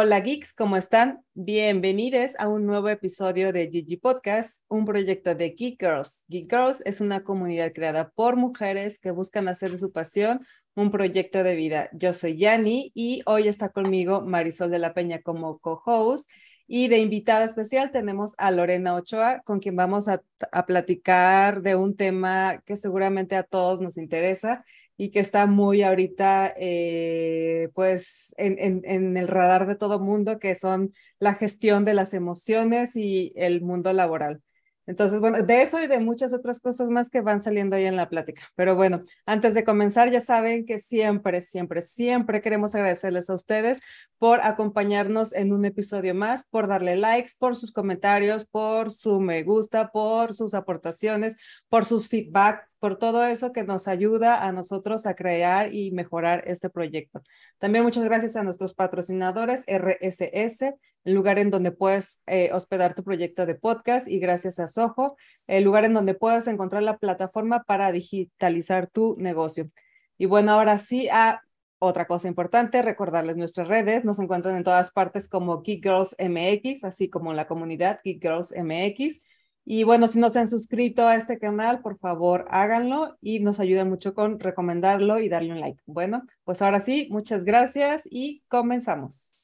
Hola geeks, ¿cómo están? Bienvenidos a un nuevo episodio de Gigi Podcast, un proyecto de Geek Girls. Geek Girls es una comunidad creada por mujeres que buscan hacer de su pasión un proyecto de vida. Yo soy Yani y hoy está conmigo Marisol de la Peña como co-host y de invitada especial tenemos a Lorena Ochoa, con quien vamos a, a platicar de un tema que seguramente a todos nos interesa y que está muy ahorita eh, pues en, en, el radar de todo mundo, que son la gestión de las emociones y el mundo laboral. Entonces, bueno, de eso y de muchas otras cosas más que van saliendo ahí en la plática. Pero bueno, antes de comenzar, ya saben que siempre, siempre, siempre queremos agradecerles a ustedes por acompañarnos en un episodio más, por darle likes, por sus comentarios, por su me gusta, por sus aportaciones, por sus feedbacks, por todo eso que nos ayuda a nosotros a crear y mejorar este proyecto. También muchas gracias a nuestros patrocinadores RSS, el lugar en donde puedes eh, hospedar tu proyecto de podcast y gracias a Soho, el lugar en donde puedes encontrar la plataforma para digitalizar tu negocio. Y bueno, ahora sí, a otra cosa importante, recordarles nuestras redes, nos encuentran en todas partes como Geek Girls MX, así como en la comunidad Geek Girls MX. Y bueno, si no se han suscrito a este canal, por favor háganlo y nos ayuda mucho con recomendarlo y darle un like. Bueno, pues ahora sí, muchas gracias y comenzamos.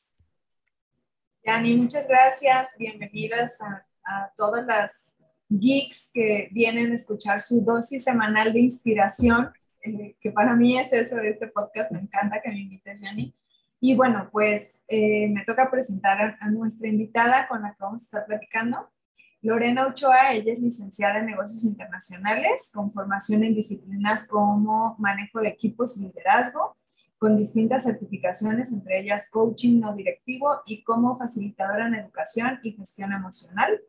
Yani, muchas gracias. Bienvenidas a, a, todas las geeks que vienen a escuchar su dosis semanal de inspiración, eh, que para mí es eso de este podcast. Me encanta que me invites, Yani. Y bueno, pues eh, me toca presentar a, a, nuestra invitada con la que vamos a estar platicando. Lorena Ochoa, ella es licenciada en negocios internacionales con formación en disciplinas como manejo de equipos y liderazgo con distintas certificaciones, entre ellas coaching no directivo y como facilitadora en educación y gestión emocional.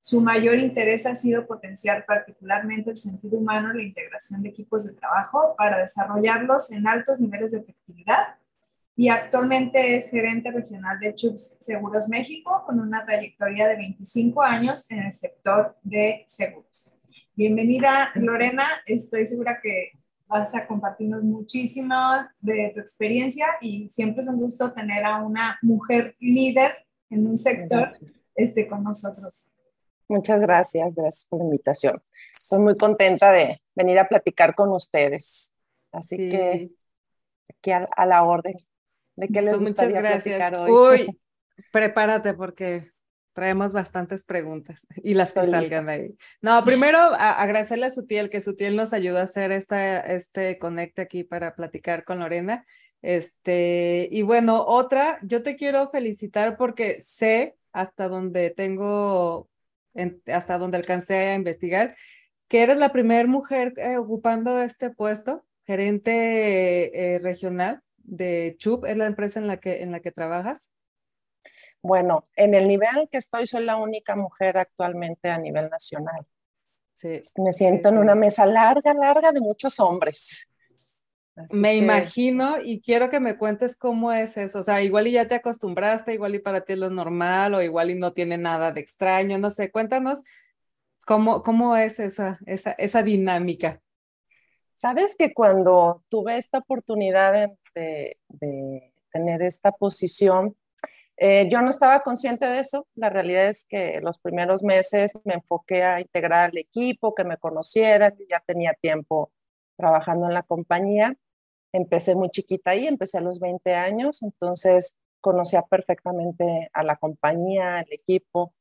Su mayor interés ha sido potenciar particularmente el sentido humano y la integración de equipos de trabajo para desarrollarlos en altos niveles de efectividad. Y actualmente es gerente regional de Chubbs Seguros México con una trayectoria de 25 años en el sector de seguros. Bienvenida, Lorena. Estoy segura que vas a compartirnos muchísimo de tu experiencia y siempre es un gusto tener a una mujer líder en un sector este, con nosotros. Muchas gracias, gracias por la invitación. Estoy muy contenta de venir a platicar con ustedes. Así que aquí a, la orden. ¿De qué les pues gustaría muchas gracias. platicar hoy? Uy, prepárate porque traemos bastantes preguntas y las que salgan de ahí. No, primero agradecerle a Sutiel, que Sutiel nos ayuda a hacer esta, este conecte aquí para platicar con Lorena. Este, y bueno, otra, yo te quiero felicitar porque sé hasta donde tengo, hasta donde alcancé a investigar, que eres la primera mujer eh, ocupando este puesto, gerente eh, regional de CHUP, es la empresa en la que, en la que trabajas. Bueno, en el nivel que estoy, soy la única mujer actualmente a nivel nacional. Sí, Me siento en una mesa larga, larga de muchos hombres. me imagino y quiero que me cuentes cómo es eso. O sea, igual y ya te acostumbraste, igual y para ti es lo normal o igual y no tiene nada de extraño, no sé. Cuéntanos cómo, cómo es esa, esa, esa dinámica. Sabes que cuando tuve esta oportunidad de, de tener esta posición, eh, yo no estaba consciente de eso. La realidad es que los primeros meses me enfoqué a integrar el equipo, que me conocieran. Ya tenía tiempo trabajando en la compañía. Empecé muy chiquita ahí, empecé a los 20 años, entonces conocía perfectamente a la compañía, el equipo.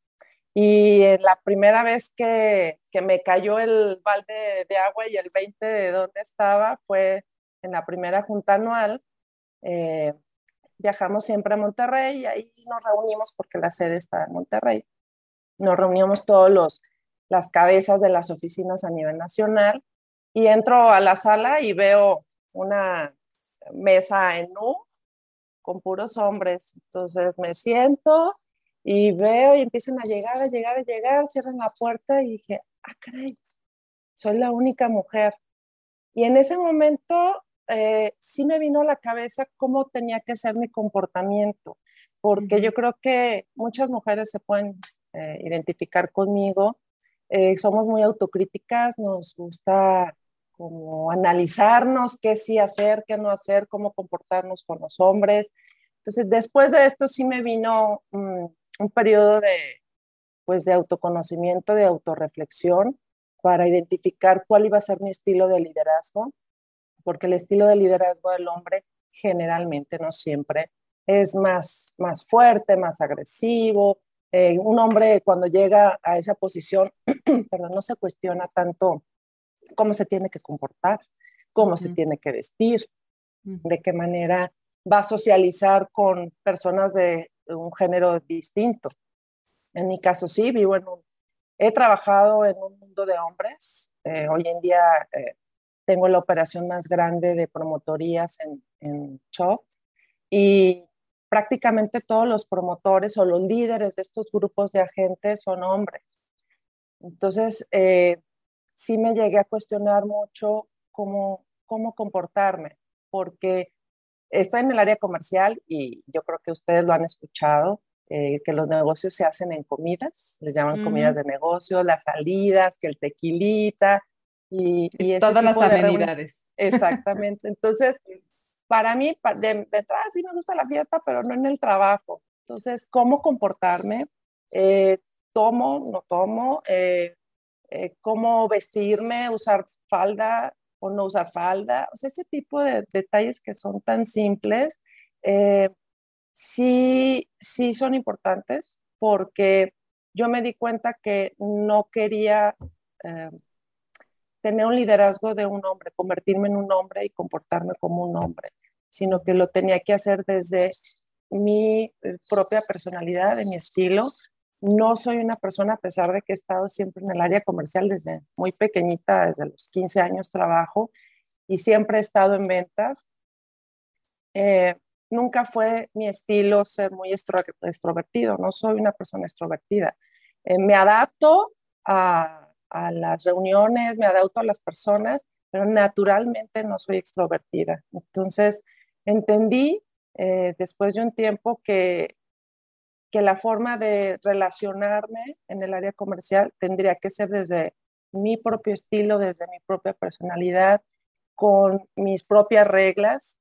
Y la primera vez que, que me cayó el balde de agua y el 20 de dónde estaba fue en la primera junta anual. Eh, viajamos siempre a Monterrey y ahí nos reunimos porque la sede está en Monterrey. Nos reunimos todos los las cabezas de las oficinas a nivel nacional y entro a la sala y veo una mesa en U con puros hombres. Entonces me siento y veo y empiezan a llegar, a llegar, a llegar, cierran la puerta y dije, ah, caray, soy la única mujer. Y en ese momento eh, sí me vino a la cabeza cómo tenía que ser mi comportamiento, porque yo creo que muchas mujeres se pueden eh, identificar conmigo. Eh, somos muy autocríticas, nos gusta como analizarnos qué sí hacer, qué no hacer, cómo comportarnos con los hombres, Entonces, después de esto sí me vino un, un periodo de, pues, de autoconocimiento, de autorreflexión, para identificar cuál iba a ser mi estilo de liderazgo, porque el estilo de liderazgo del hombre generalmente, no siempre, es más, más fuerte, más agresivo. Eh, un hombre cuando llega a esa posición, perdón, no se cuestiona tanto cómo se tiene que comportar, cómo se tiene que vestir, de qué manera va a socializar con personas de un género distinto. En mi caso sí, vivo en un, he trabajado en un mundo de hombres. Eh, hoy en día eh, tengo la operación más grande de promotorías en, en Shop y prácticamente todos los promotores o los líderes de estos grupos de agentes son hombres. Entonces, eh, sí me llegué a cuestionar mucho cómo, cómo comportarme, porque estoy en el área comercial y yo creo que ustedes lo han escuchado, eh, que los negocios se hacen en comidas, le llaman comidas de negocio, las salidas, que el tequilita y, y todas las amenidades. Exactamente. Entonces, para mí, de, entrada sí me gusta la fiesta, pero no en el trabajo. Entonces, ¿cómo comportarme? Eh, ¿Tomo, no tomo? Eh, eh, ¿Cómo vestirme? ¿Usar falda o no usar falda? O sea, ese tipo de detalles que son tan simples, sí, sí son importantes porque yo me di cuenta que no quería tener un liderazgo de un hombre, convertirme en un hombre y comportarme como un hombre, sino que lo tenía que hacer desde mi eh, propia personalidad, de mi estilo. No soy una persona, a pesar de que he estado siempre en el área comercial desde muy pequeñita, desde los 15 años trabajo y siempre he estado en ventas. Eh, nunca fue mi estilo ser muy extrovertido, no soy una persona extrovertida. Eh, me adapto a, a las reuniones, me adapto a las personas, pero naturalmente no soy extrovertida. Entonces, entendí eh, después de un tiempo que, que la forma de relacionarme en el área comercial tendría que ser desde mi propio estilo, desde mi propia personalidad, con mis propias reglas,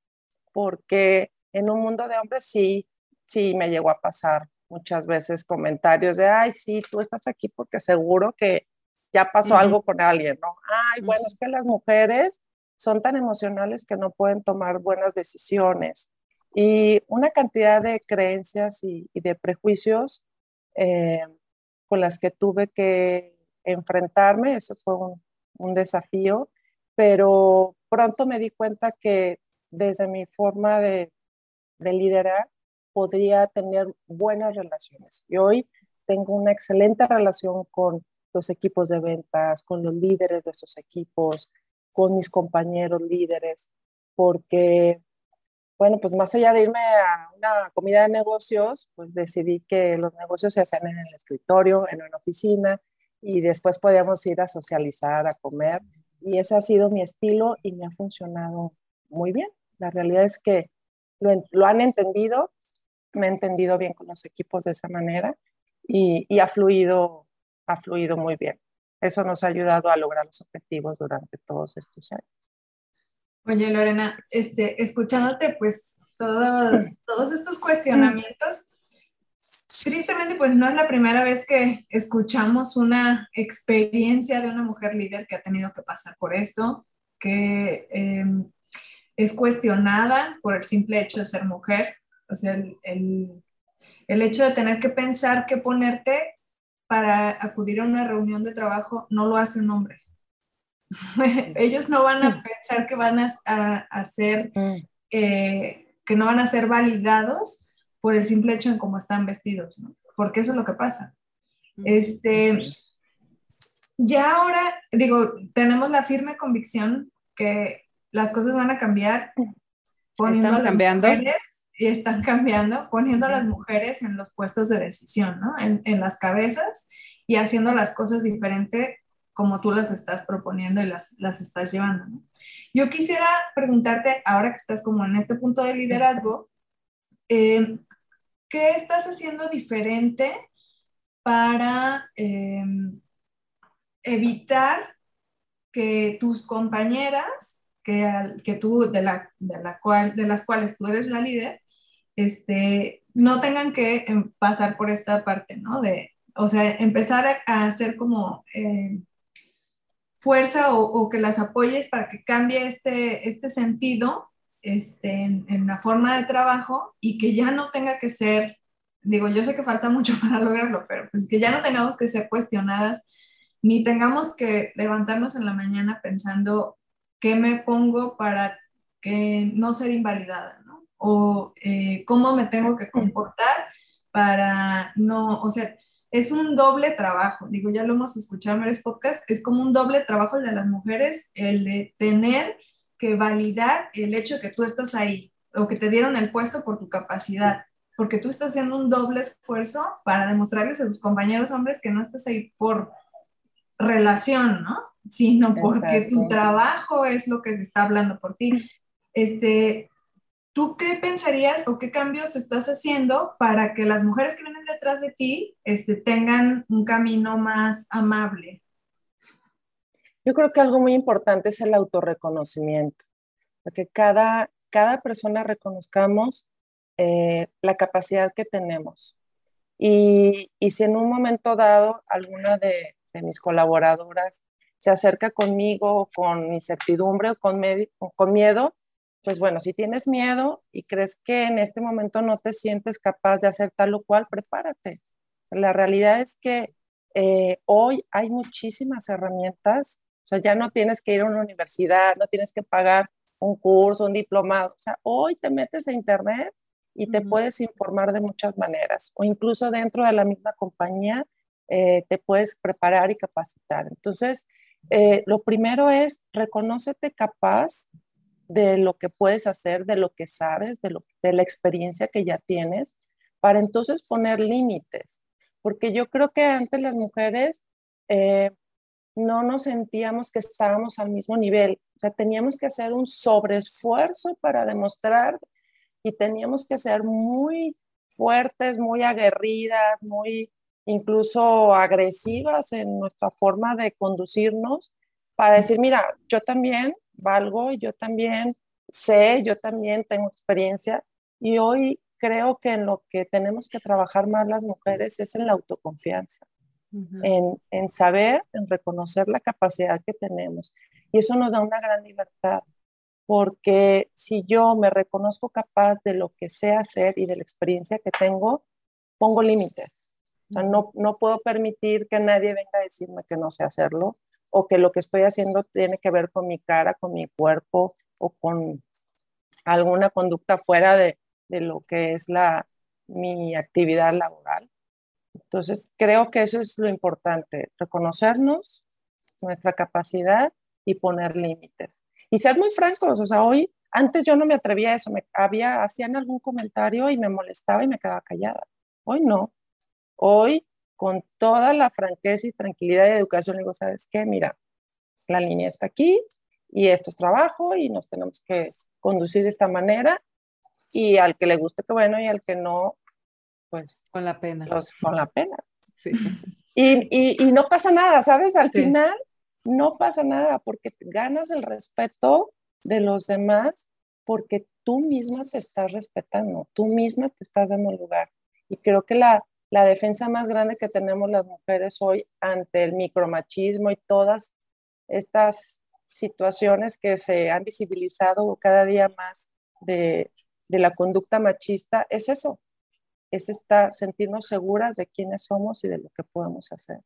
porque en un mundo de hombres sí, sí me llegó a pasar muchas veces comentarios de, ay, sí, tú estás aquí porque seguro que ya pasó algo con alguien, ¿no? Ay, bueno, es que las mujeres son tan emocionales que no pueden tomar buenas decisiones. Y una cantidad de creencias y, de prejuicios eh, con las que tuve que enfrentarme, eso fue un, desafío, pero pronto me di cuenta que desde mi forma de, de liderar podría tener buenas relaciones. Y hoy tengo una excelente relación con los equipos de ventas, con los líderes de esos equipos, con mis compañeros líderes, porque, bueno, pues más allá de irme a una comida de negocios, pues decidí que los negocios se hacen en el escritorio, en una oficina, y después podíamos ir a socializar, a comer, y ese ha sido mi estilo y me ha funcionado muy bien. La realidad es que lo, lo han entendido, me he entendido bien con los equipos de esa manera y, y ha fluido ha fluido muy bien. Eso nos ha ayudado a lograr los objetivos durante todos estos años. Oye, Lorena, este, escuchándote, pues todos estos cuestionamientos, tristemente, pues no es la primera vez que escuchamos una experiencia de una mujer líder que ha tenido que pasar por esto, que em, es cuestionada por el simple hecho de ser mujer, o sea, el, el, el hecho de tener que pensar qué ponerte para acudir a una reunión de trabajo no lo hace un hombre. Ellos no van a pensar que van a, ser, mm. eh, que no van a ser validados por el simple hecho en cómo están vestidos, ¿no? Porque eso es lo que pasa. Mm, este, ya ahora, digo, tenemos la firme convicción que las cosas van a cambiar poniendo ¿Están cambiando? Y están cambiando, poniendo a las mujeres en los puestos de decisión, ¿no? En, en las cabezas y haciendo las cosas diferente como tú las estás proponiendo y las, las estás llevando. ¿no? Yo quisiera preguntarte, ahora que estás como en este punto de liderazgo, eh, ¿qué estás haciendo diferente para eh, evitar que tus compañeras, que, que tú, de, la, de, la cual, de las cuales tú eres la líder, este, no tengan que em, pasar por esta parte, ¿no? De, o sea, empezar a, hacer como eh, fuerza o, que las apoyes para que cambie este, este sentido este, en, en, la forma de trabajo y que ya no tenga que ser, digo, yo sé que falta mucho para lograrlo, pero pues que ya no tengamos que ser cuestionadas ni tengamos que levantarnos en la mañana pensando qué me pongo para que no ser invalidada. O eh, cómo me tengo que comportar para no, o sea, es un doble trabajo, digo, ya lo hemos escuchado en varios podcasts, es como un doble trabajo el de las mujeres, el de tener que validar el hecho de que tú estás ahí o que te dieron el puesto por tu capacidad, porque tú estás haciendo un doble esfuerzo para demostrarles a tus compañeros hombres que no estás ahí por relación, ¿no? Sino porque tu trabajo es lo que te está hablando por ti. Este, ¿Tú qué pensarías o qué cambios estás haciendo para que las mujeres que vienen detrás de ti este, tengan un camino más amable? Yo creo que algo muy importante es el autorreconocimiento, que cada, cada persona reconozcamos eh, la capacidad que tenemos. Y, y, si en un momento dado alguna de, mis colaboradoras se acerca conmigo con incertidumbre o con, con miedo, pues bueno, si tienes miedo y crees que en este momento no te sientes capaz de hacer tal o cual, prepárate. La realidad es que eh, hoy hay muchísimas herramientas, o sea, ya no tienes que ir a una universidad, no tienes que pagar un curso, un diplomado, o sea, hoy te metes a internet y te puedes informar de muchas maneras, o incluso dentro de la misma compañía eh, te puedes preparar y capacitar. Entonces, eh, lo primero es reconócete capaz de lo que puedes hacer, de lo que sabes, de, lo, de la experiencia que ya tienes, para entonces poner límites. Porque yo creo que antes las mujeres eh, no nos sentíamos que estábamos al mismo nivel. O sea, teníamos que hacer un sobreesfuerzo para demostrar y teníamos que ser muy fuertes, muy aguerridas, muy incluso agresivas en nuestra forma de conducirnos para decir, mira, yo también valgo, yo también sé, yo también tengo experiencia y hoy creo que en lo que tenemos que trabajar más las mujeres es en la autoconfianza, en, en, saber, en reconocer la capacidad que tenemos. Y eso nos da una gran libertad, porque si yo me reconozco capaz de lo que sé hacer y de la experiencia que tengo, pongo límites. O sea, no, no puedo permitir que nadie venga a decirme que no sé hacerlo o que lo que estoy haciendo tiene que ver con mi cara, con mi cuerpo o con alguna conducta fuera de, de lo que es la, mi actividad laboral. Entonces, creo que eso es lo importante, reconocernos nuestra capacidad y poner límites. Y ser muy francos, o sea, hoy, antes yo no me atrevía a eso, me había, hacían algún comentario y me molestaba y me quedaba callada. Hoy no. Hoy con toda la franqueza y tranquilidad y educación, le digo, ¿sabes qué? Mira, la línea está aquí y esto es trabajo y nos tenemos que conducir de esta manera y al que le guste, que bueno, y al que no, pues... Con la pena. con la pena. Sí. Y, y, no pasa nada, ¿sabes? Al final no pasa nada porque ganas el respeto de los demás porque tú misma te estás respetando, tú misma te estás dando lugar. Y creo que la, la defensa más grande que tenemos las mujeres hoy ante el micromachismo y todas estas situaciones que se han visibilizado cada día más de, la conducta machista es eso, es estar, sentirnos seguras de quiénes somos y de lo que podemos hacer.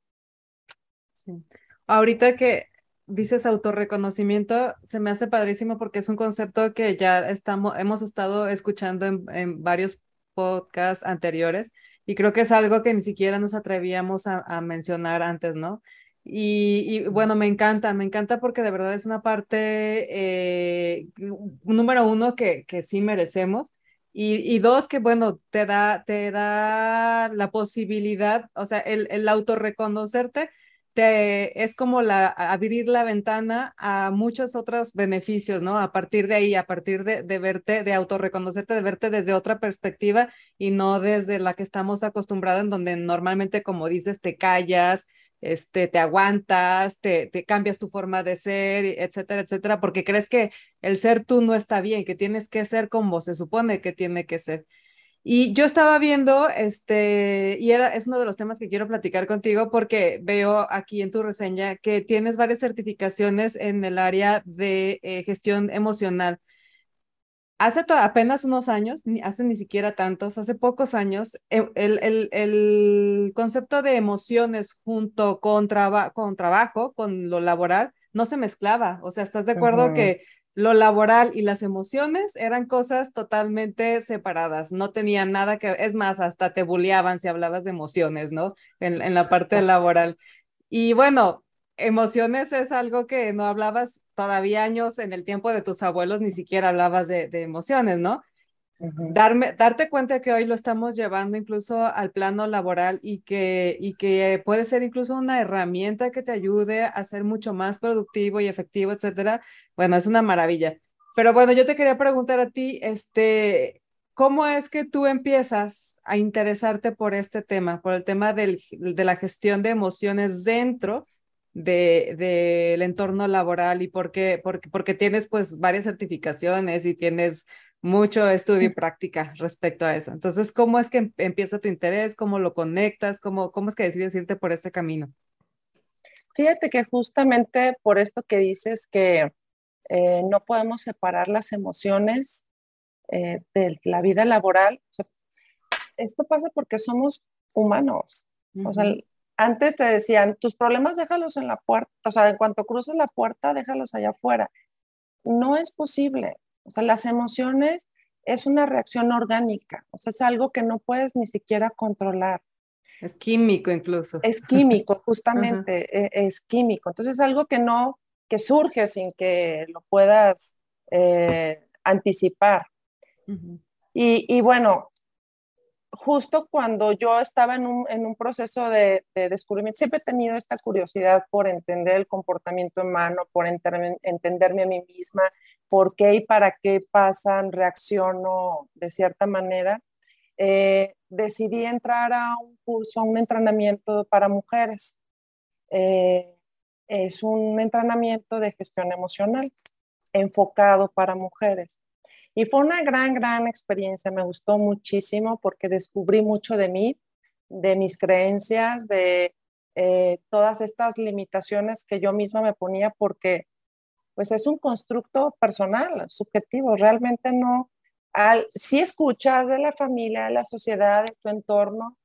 Ahorita que dices autorreconocimiento, se me hace padrísimo porque es un concepto que ya estamos, hemos estado escuchando en varios podcasts anteriores y creo que es algo que ni siquiera nos atrevíamos a, mencionar antes, ¿no? Y, bueno, me encanta, me encanta porque de verdad es una parte, eh, número uno, que, que sí merecemos. Y, y, dos, que bueno, te da, te da la posibilidad, o sea, el, el autorreconocerte es como abrir la ventana a muchos otros beneficios, ¿no? A partir de ahí, a partir de, verte, de autorreconocerte, de verte desde otra perspectiva y no desde la que estamos acostumbrados, en donde normalmente, como dices, te callas, este, te aguantas, te, cambias tu forma de ser, etcétera, etcétera, porque crees que el ser tú no está bien, que tienes que ser como se supone que tiene que ser. Y yo estaba viendo, este, y era, es uno de los temas que quiero platicar contigo porque veo aquí en tu reseña que tienes varias certificaciones en el área de eh, gestión emocional. Hace apenas unos años, ni, hace ni siquiera tantos, hace pocos años, e, el, el, el concepto de emociones junto con, con trabajo, con lo laboral, no se mezclaba. O sea, ¿estás de acuerdo que lo laboral y las emociones eran cosas totalmente separadas, no tenían nada que, es más, hasta te bulleaban si hablabas de emociones, ¿no? En, en la parte laboral. Y bueno, emociones es algo que no hablabas todavía años en el tiempo de tus abuelos, ni siquiera hablabas de, de emociones, ¿no? Darme, darte cuenta que hoy lo estamos llevando incluso al plano laboral y que, y que puede ser incluso una herramienta que te ayude a ser mucho más productivo y efectivo, etcétera. Bueno, es una maravilla. Pero bueno, yo te quería preguntar a ti, este, ¿cómo es que tú empiezas a interesarte por este tema, por el tema del, de la gestión de emociones dentro del de, entorno laboral y por qué? Porque, porque tienes pues varias certificaciones y tienes mucho estudio y práctica respecto a eso. Entonces, ¿cómo es que em, empieza tu interés? ¿Cómo lo conectas? ¿Cómo, cómo es que decides irte por este camino? Fíjate que justamente por esto que dices que eh, no podemos separar las emociones eh, de la vida laboral, esto pasa porque somos humanos. O sea, antes te decían, tus problemas déjalos en la puerta, o sea, en cuanto cruces la puerta, déjalos allá afuera. No es posible. O sea, las emociones es una reacción orgánica, o sea, es algo que no puedes ni siquiera controlar. Es químico incluso. Es químico, justamente, e, es, químico. Entonces es algo que no, que surge sin que lo puedas eh, anticipar. y, y, bueno, justo cuando yo estaba en un, en un proceso de, descubrimiento, siempre he tenido esta curiosidad por entender el comportamiento humano, por entenderme a mí misma, por qué y para qué pasan, reacciono de cierta manera. Eh, decidí entrar a un curso, a un entrenamiento para mujeres. Eh, es un entrenamiento de gestión emocional enfocado para mujeres. Y fue una gran, gran experiencia, me gustó muchísimo porque descubrí mucho de mí, de mis creencias, de eh, todas estas limitaciones que yo misma me ponía porque pues es un constructo personal, subjetivo, realmente no, al, sí escuchas de la familia, de la sociedad, de tu entorno,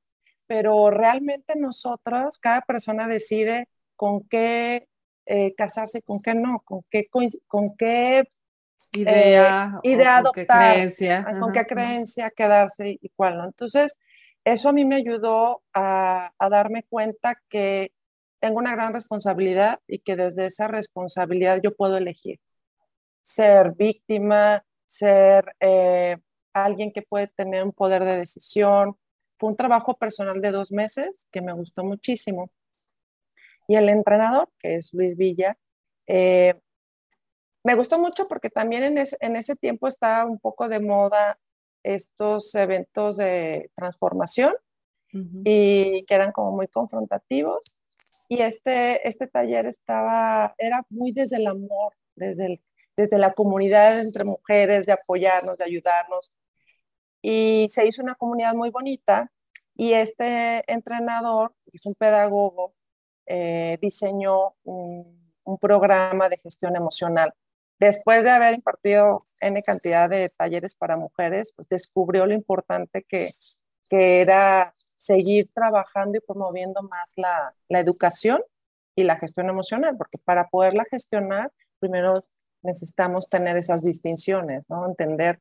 pero realmente nosotros, cada persona decide con qué eh, casarse, con qué no, con qué, con qué idea, eh, idea adoptar, con qué creencia, con qué creencia quedarse y cuál no. Entonces, eso a mí me ayudó a, darme cuenta que tengo una gran responsabilidad y que desde esa responsabilidad yo puedo elegir ser víctima, ser eh, alguien que puede tener un poder de decisión. Fue un trabajo personal de dos meses que me gustó muchísimo. Y el entrenador, que es Luis Villa, eh, me gustó mucho porque también en, en ese tiempo estaba un poco de moda estos eventos de transformación y que eran como muy confrontativos. Y este, este taller estaba, era muy desde el amor, desde, el, desde la comunidad entre mujeres, de apoyarnos, de ayudarnos. Y se hizo una comunidad muy bonita y este entrenador, que es un pedagogo, eh, diseñó un, un programa de gestión emocional después de haber impartido N cantidad de talleres para mujeres, pues descubrió lo importante que, que era seguir trabajando y promoviendo más la, la, educación y la gestión emocional, porque para poderla gestionar, primero necesitamos tener esas distinciones, ¿no? Entender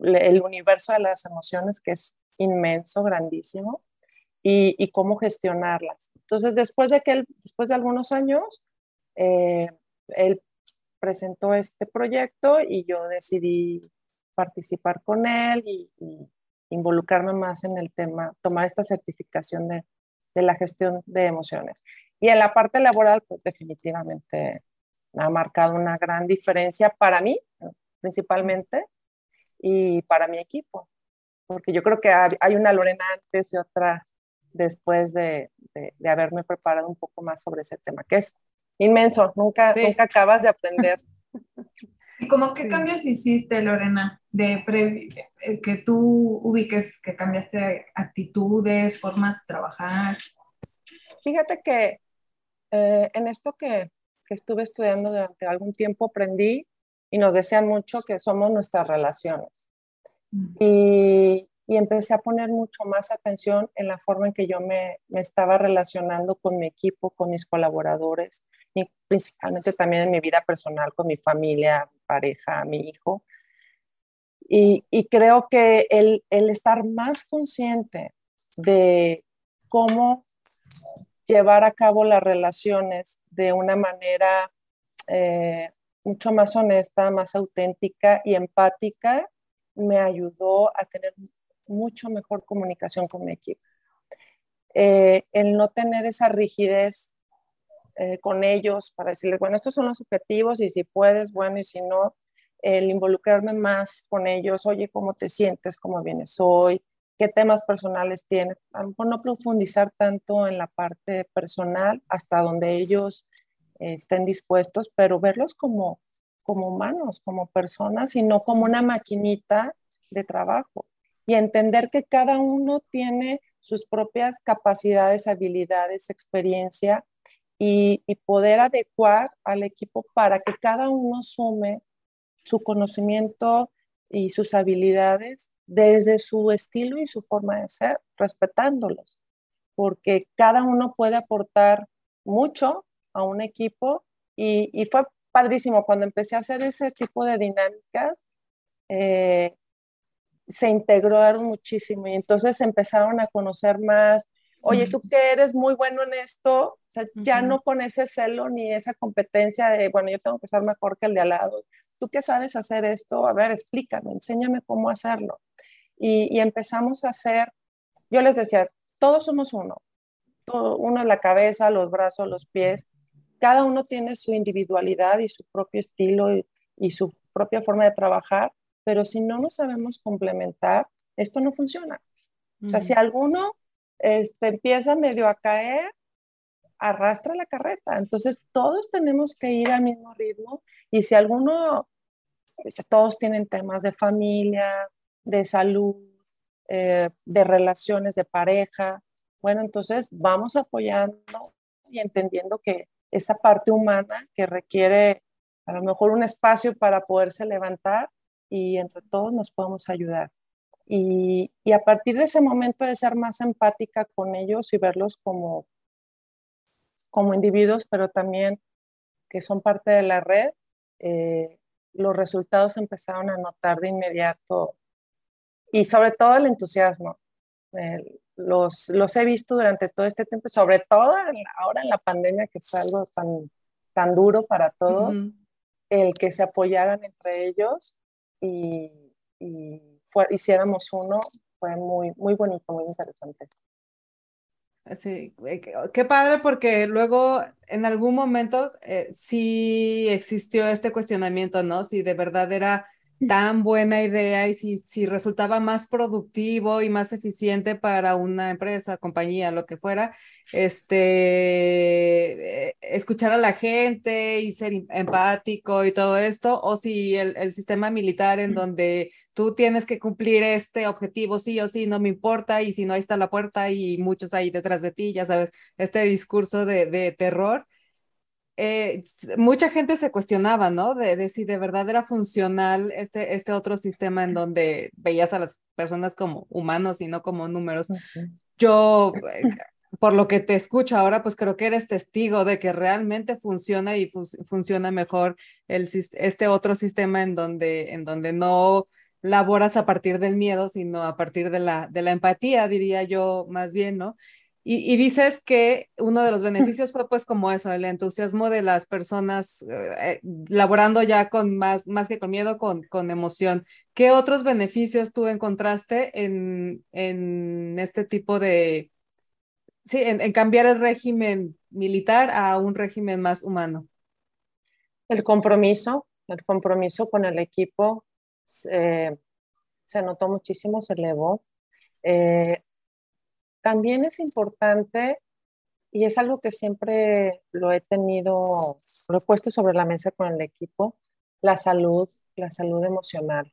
el universo de las emociones, que es inmenso, grandísimo, y, y cómo gestionarlas. Entonces, después de, que él, después de algunos años, eh, él presentó este proyecto y yo decidí participar con él y, involucrarme más en el tema, tomar esta certificación de, la gestión de emociones. Y en la parte laboral, pues definitivamente ha marcado una gran diferencia para mí, principalmente, y para mi equipo, porque yo creo que hay una Lorena antes y otra después de, de, de haberme preparado un poco más sobre ese tema, que es inmenso, nunca, nunca acabas de aprender. ¿Y cómo qué cambios hiciste, Lorena? de eh, que tú ubiques que cambiaste actitudes, formas de trabajar? Fíjate que eh, en esto que, que, estuve estudiando durante algún tiempo aprendí y nos decían mucho que somos nuestras relaciones. Y, y, empecé a poner mucho más atención en la forma en que yo me, me estaba relacionando con mi equipo, con mis colaboradores y principalmente también en mi vida personal, con mi familia, pareja, mi hijo. Y, y creo que el, el estar más consciente de cómo llevar a cabo las relaciones de una manera eh, mucho más honesta, más auténtica y empática, me ayudó a tener mucho mejor comunicación con mi equipo. Eh, el no tener esa rigidez eh, con ellos para decirles, bueno, estos son los objetivos y si puedes, bueno, y si no, el involucrarme más con ellos, oye, ¿cómo te sientes? ¿Cómo vienes hoy? qué temas personales tienen. A lo mejor no profundizar tanto en la parte personal hasta donde ellos eh, estén dispuestos, pero verlos como, como humanos, como personas y no como una maquinita de trabajo. Y entender que cada uno tiene sus propias capacidades, habilidades, experiencia y, poder adecuar al equipo para que cada uno sume su conocimiento y sus habilidades desde su estilo y su forma de ser, respetándolos, porque cada uno puede aportar mucho a un equipo y, fue padrísimo cuando empecé a hacer ese tipo de dinámicas. Eh, se integraron muchísimo y entonces empezaron a conocer más. Oye, tú que eres muy bueno en esto, o sea, ya no con ese celo ni esa competencia de, bueno, yo tengo que ser mejor que el de al lado. Tú que sabes hacer esto, a ver, explícame, enséñame cómo hacerlo. Y, empezamos a hacer, yo les decía, todos somos uno, todo, uno la cabeza, los brazos, los pies, cada uno tiene su individualidad y su propio estilo y, su propia forma de trabajar, pero si no nos sabemos complementar, esto no funciona. O sea, si alguno este, empieza medio a caer, arrastra la carreta. Entonces, todos tenemos que ir al mismo ritmo y si alguno, pues, todos tienen temas de familia, de salud, eh, de relaciones de pareja. Bueno, entonces vamos apoyando y entendiendo que esa parte humana que requiere a lo mejor un espacio para poderse levantar y entre todos nos podemos ayudar. Y, y, a partir de ese momento de ser más empática con ellos y verlos como, como individuos, pero también que son parte de la red, eh, los resultados empezaron a notar de inmediato y sobre todo el entusiasmo. los, los he visto durante todo este tiempo, sobre todo ahora en la pandemia, que fue algo tan, tan duro para todos, el que se apoyaran entre ellos y, y hiciéramos uno fue muy, muy bonito, muy interesante. Sí, eh, qué padre porque luego en algún momento eh, sí existió este cuestionamiento, ¿no? Si de verdad era tan buena idea y si, si resultaba más productivo y más eficiente para una empresa, compañía, lo que fuera, este, eh, escuchar a la gente y ser em, empático y todo esto, o si el, el sistema militar en donde tú tienes que cumplir este objetivo sí o sí, no me importa, y si no, ahí está la puerta y muchos ahí detrás de ti, ya sabes, este discurso de, de terror eh, mucha gente se cuestionaba, ¿no? De, si de verdad era funcional este, este otro sistema en donde veías a las personas como humanos y no como números. Yo, eh, por lo que te escucho ahora, pues creo que eres testigo de que realmente funciona y funciona mejor el, este otro sistema en donde, en donde no laboras a partir del miedo, sino a partir de la, de la empatía, diría yo más bien, ¿no? Y, dices que uno de los beneficios fue pues como eso, el entusiasmo de las personas eh, laborando ya con más, más que con miedo, con, con emoción. ¿Qué otros beneficios tú encontraste en, en este tipo de, sí, en, cambiar el régimen militar a un régimen más humano? El compromiso, el compromiso con el equipo eh, se notó muchísimo, se elevó. Eh, también es importante, y es algo que siempre lo he tenido, lo he puesto sobre la mesa con el equipo, la salud, la salud emocional.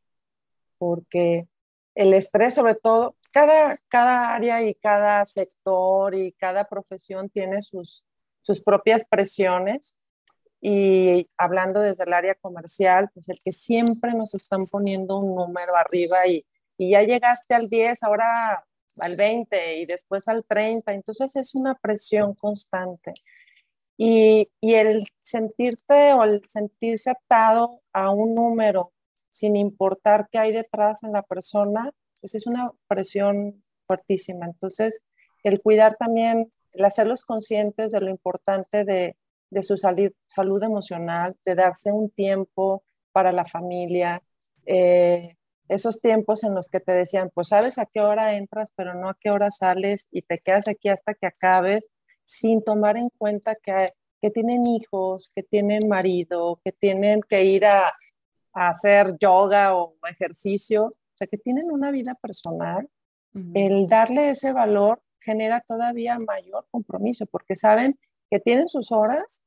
porque el estrés sobre todo, cada, cada área y cada sector y cada profesión tiene sus, sus propias presiones y hablando desde el área comercial, pues el que siempre nos están poniendo un número arriba y, y ya llegaste al 10, ahora al 20 y después al 30, entonces es una presión constante. Y, y, el sentirte o el sentirse atado a un número sin importar qué hay detrás en la persona, pues es una presión fuertísima. Entonces, el cuidar también, el hacerlos conscientes de lo importante de, de su salud, salud emocional, de darse un tiempo para la familia, eh, esos tiempos en los que te decían, pues sabes a qué hora entras, pero no a qué hora sales y te quedas aquí hasta que acabes, sin tomar en cuenta que, que tienen hijos, que tienen marido, que tienen que ir a, a hacer yoga o ejercicio, o sea, que tienen una vida personal, el darle ese valor genera todavía mayor compromiso, porque saben que tienen sus horas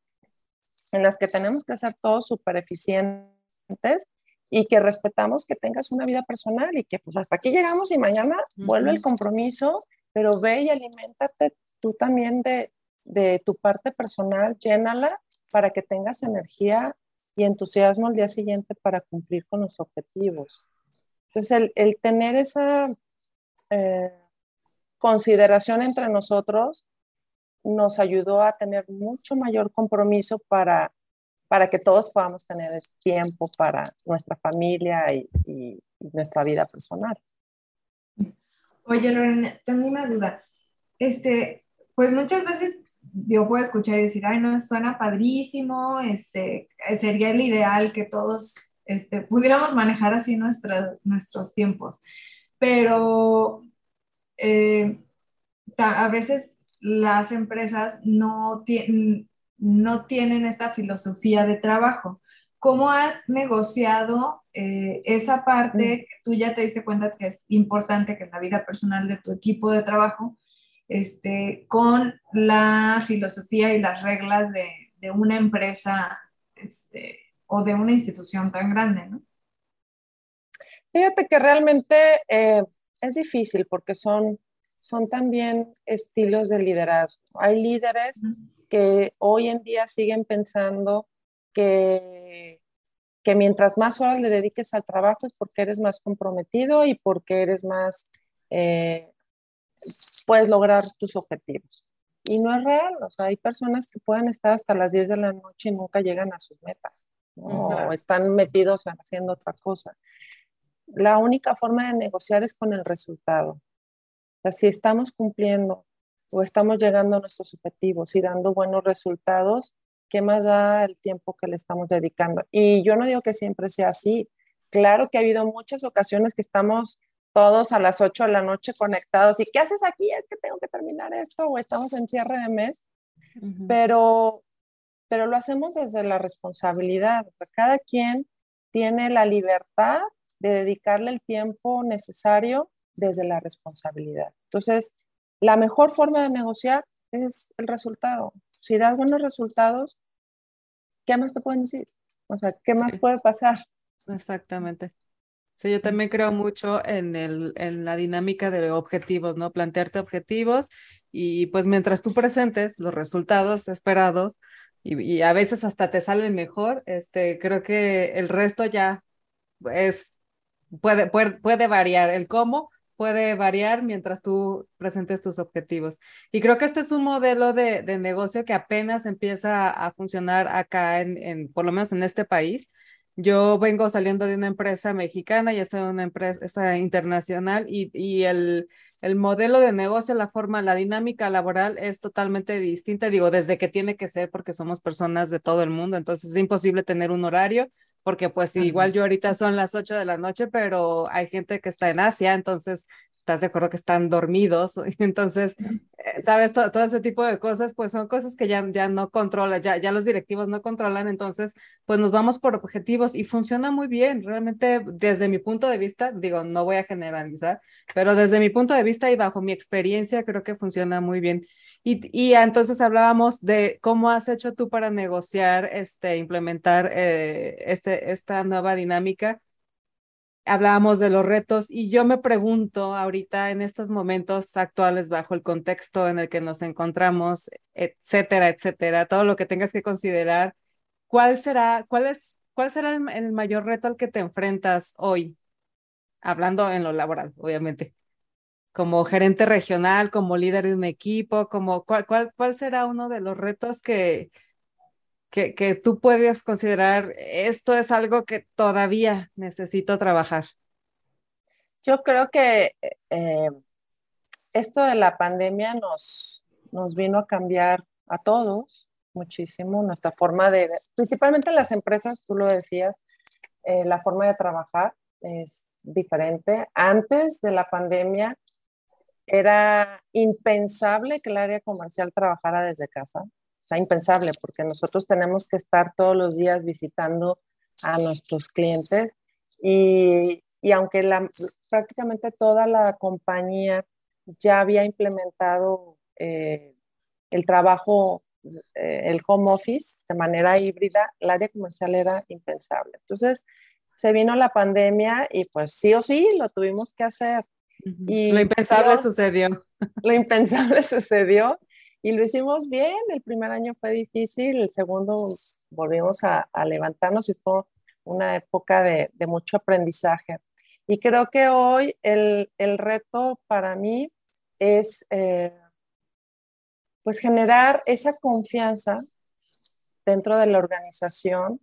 en las que tenemos que ser todos súper eficientes y que respetamos que tengas una vida personal y que pues hasta aquí llegamos y mañana vuelve el compromiso, pero ve y aliméntate tú también de, de tu parte personal, llénala para que tengas energía y entusiasmo al día siguiente para cumplir con los objetivos. Entonces, el, el tener esa eh, consideración entre nosotros nos ayudó a tener mucho mayor compromiso para para que todos podamos tener tiempo para nuestra familia y, nuestra vida personal. Oye, Lorena, tengo una duda. Este, pues muchas veces yo puedo escuchar y decir, ay, no, suena padrísimo, este, sería el ideal que todos este, pudiéramos manejar así nuestros tiempos. Pero eh, a veces las empresas no tienen, no tienen esta filosofía de trabajo. ¿Cómo has negociado eh, esa parte que tú ya te diste cuenta que es importante que en la vida personal de tu equipo de trabajo, este, con la filosofía y las reglas de, una empresa este, o de una institución tan grande, ¿no? Fíjate que realmente eh, es difícil porque son, son también estilos de liderazgo. Hay líderes que hoy en día siguen pensando que, que mientras más horas le dediques al trabajo es porque eres más comprometido y porque eres más, eh, puedes lograr tus objetivos. Y no es real, o sea, hay personas que pueden estar hasta las 10 de la noche y nunca llegan a sus metas, o están metidos haciendo otra cosa. La única forma de negociar es con el resultado. O sea, si estamos cumpliendo o estamos llegando a nuestros objetivos y dando buenos resultados, ¿qué más da el tiempo que le estamos dedicando? Y yo no digo que siempre sea así. Claro que ha habido muchas ocasiones que estamos todos a las 8 de la noche conectados y ¿qué haces aquí? Es que tengo que terminar esto o estamos en cierre de mes, pero, pero lo hacemos desde la responsabilidad. Cada quien tiene la libertad de dedicarle el tiempo necesario desde la responsabilidad. Entonces, la mejor forma de negociar es el resultado. Si das buenos resultados, ¿qué más te pueden decir? O sea, ¿qué más puede pasar? Exactamente. Sí, yo también creo mucho en, el, en la dinámica de objetivos, ¿no? Plantearte objetivos y pues mientras tú presentes los resultados esperados y, a veces hasta te salen mejor, este, creo que el resto ya es, puede, puede, puede variar el cómo, puede variar mientras tú presentes tus objetivos. Y creo que este es un modelo de, de negocio que apenas empieza a, funcionar acá, en, en, por lo menos en este país. Yo vengo saliendo de una empresa mexicana y estoy en una empresa internacional y, y el, el modelo de negocio, la forma, la dinámica laboral es totalmente distinta. Digo, desde que tiene que ser porque somos personas de todo el mundo, entonces es imposible tener un horario porque pues igual yo ahorita son las 8 de la noche, pero hay gente que está en Asia, entonces estás de acuerdo que están dormidos, entonces, eh, sabes, todo, todo, ese tipo de cosas, pues son cosas que ya, ya no controla, ya, ya los directivos no controlan, entonces, pues nos vamos por objetivos y funciona muy bien, realmente desde mi punto de vista, digo, no voy a generalizar, pero desde mi punto de vista y bajo mi experiencia, creo que funciona muy bien. Y, entonces hablábamos de cómo has hecho tú para negociar, este, implementar eh, este, esta nueva dinámica. Hablábamos de los retos y yo me pregunto ahorita en estos momentos actuales bajo el contexto en el que nos encontramos, etcétera, etcétera, todo lo que tengas que considerar, ¿cuál será, cuál es, cuál será el, mayor reto al que te enfrentas hoy? Hablando en lo laboral, obviamente. Como gerente regional, como líder de un equipo, como cuál, cuál, cuál será uno de los retos que, que, que tú puedes considerar, esto es algo que todavía necesito trabajar? Yo creo que eh, esto de la pandemia nos, nos vino a cambiar a todos muchísimo nuestra forma de, principalmente las empresas, tú lo decías, eh, la forma de trabajar es diferente. Antes de la pandemia era impensable que el área comercial trabajara desde casa sea, impensable porque nosotros tenemos que estar todos los días visitando a nuestros clientes y, y aunque la, prácticamente toda la compañía ya había implementado eh, el trabajo, eh, el home office de manera híbrida, el área comercial era impensable. Entonces, se vino la pandemia y pues sí o sí lo tuvimos que hacer. y lo impensable sucedió. Lo impensable sucedió y lo hicimos bien, el primer año fue difícil, el segundo volvimos a, levantarnos y fue una época de, mucho aprendizaje. Y creo que hoy el, reto para mí es eh, pues generar esa confianza dentro de la organización,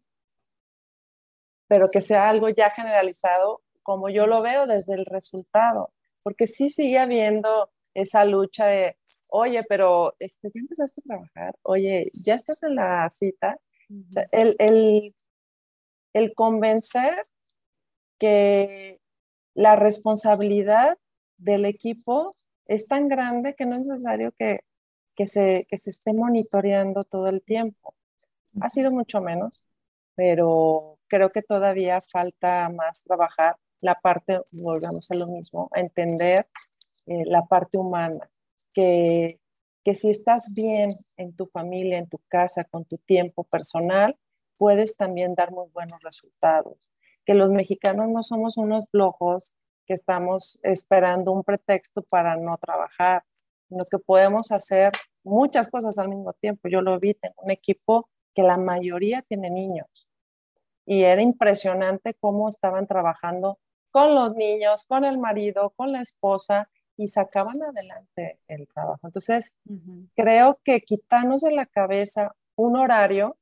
pero que sea algo ya generalizado como yo lo veo desde el resultado, porque sí sigue habiendo esa lucha de, oye, pero este, ya empezaste a trabajar, oye, ya estás en la cita. el, convencer que la responsabilidad del equipo es tan grande que no es necesario que, se, se esté monitoreando todo el tiempo. Ha sido mucho menos, pero creo que todavía falta más trabajar la parte, volvamos a lo mismo, entender eh, la parte humana que, si estás bien en tu familia, en tu casa, con tu tiempo personal, puedes también dar muy buenos resultados. Que los mexicanos no somos unos flojos que estamos esperando un pretexto para no trabajar, sino que podemos hacer muchas cosas al mismo tiempo. Yo lo vi, tengo un equipo que la mayoría tiene niños y era impresionante cómo estaban trabajando con los niños, con el marido, con la esposa y sacaban adelante el trabajo. Entonces, creo que quitarnos de la cabeza un horario,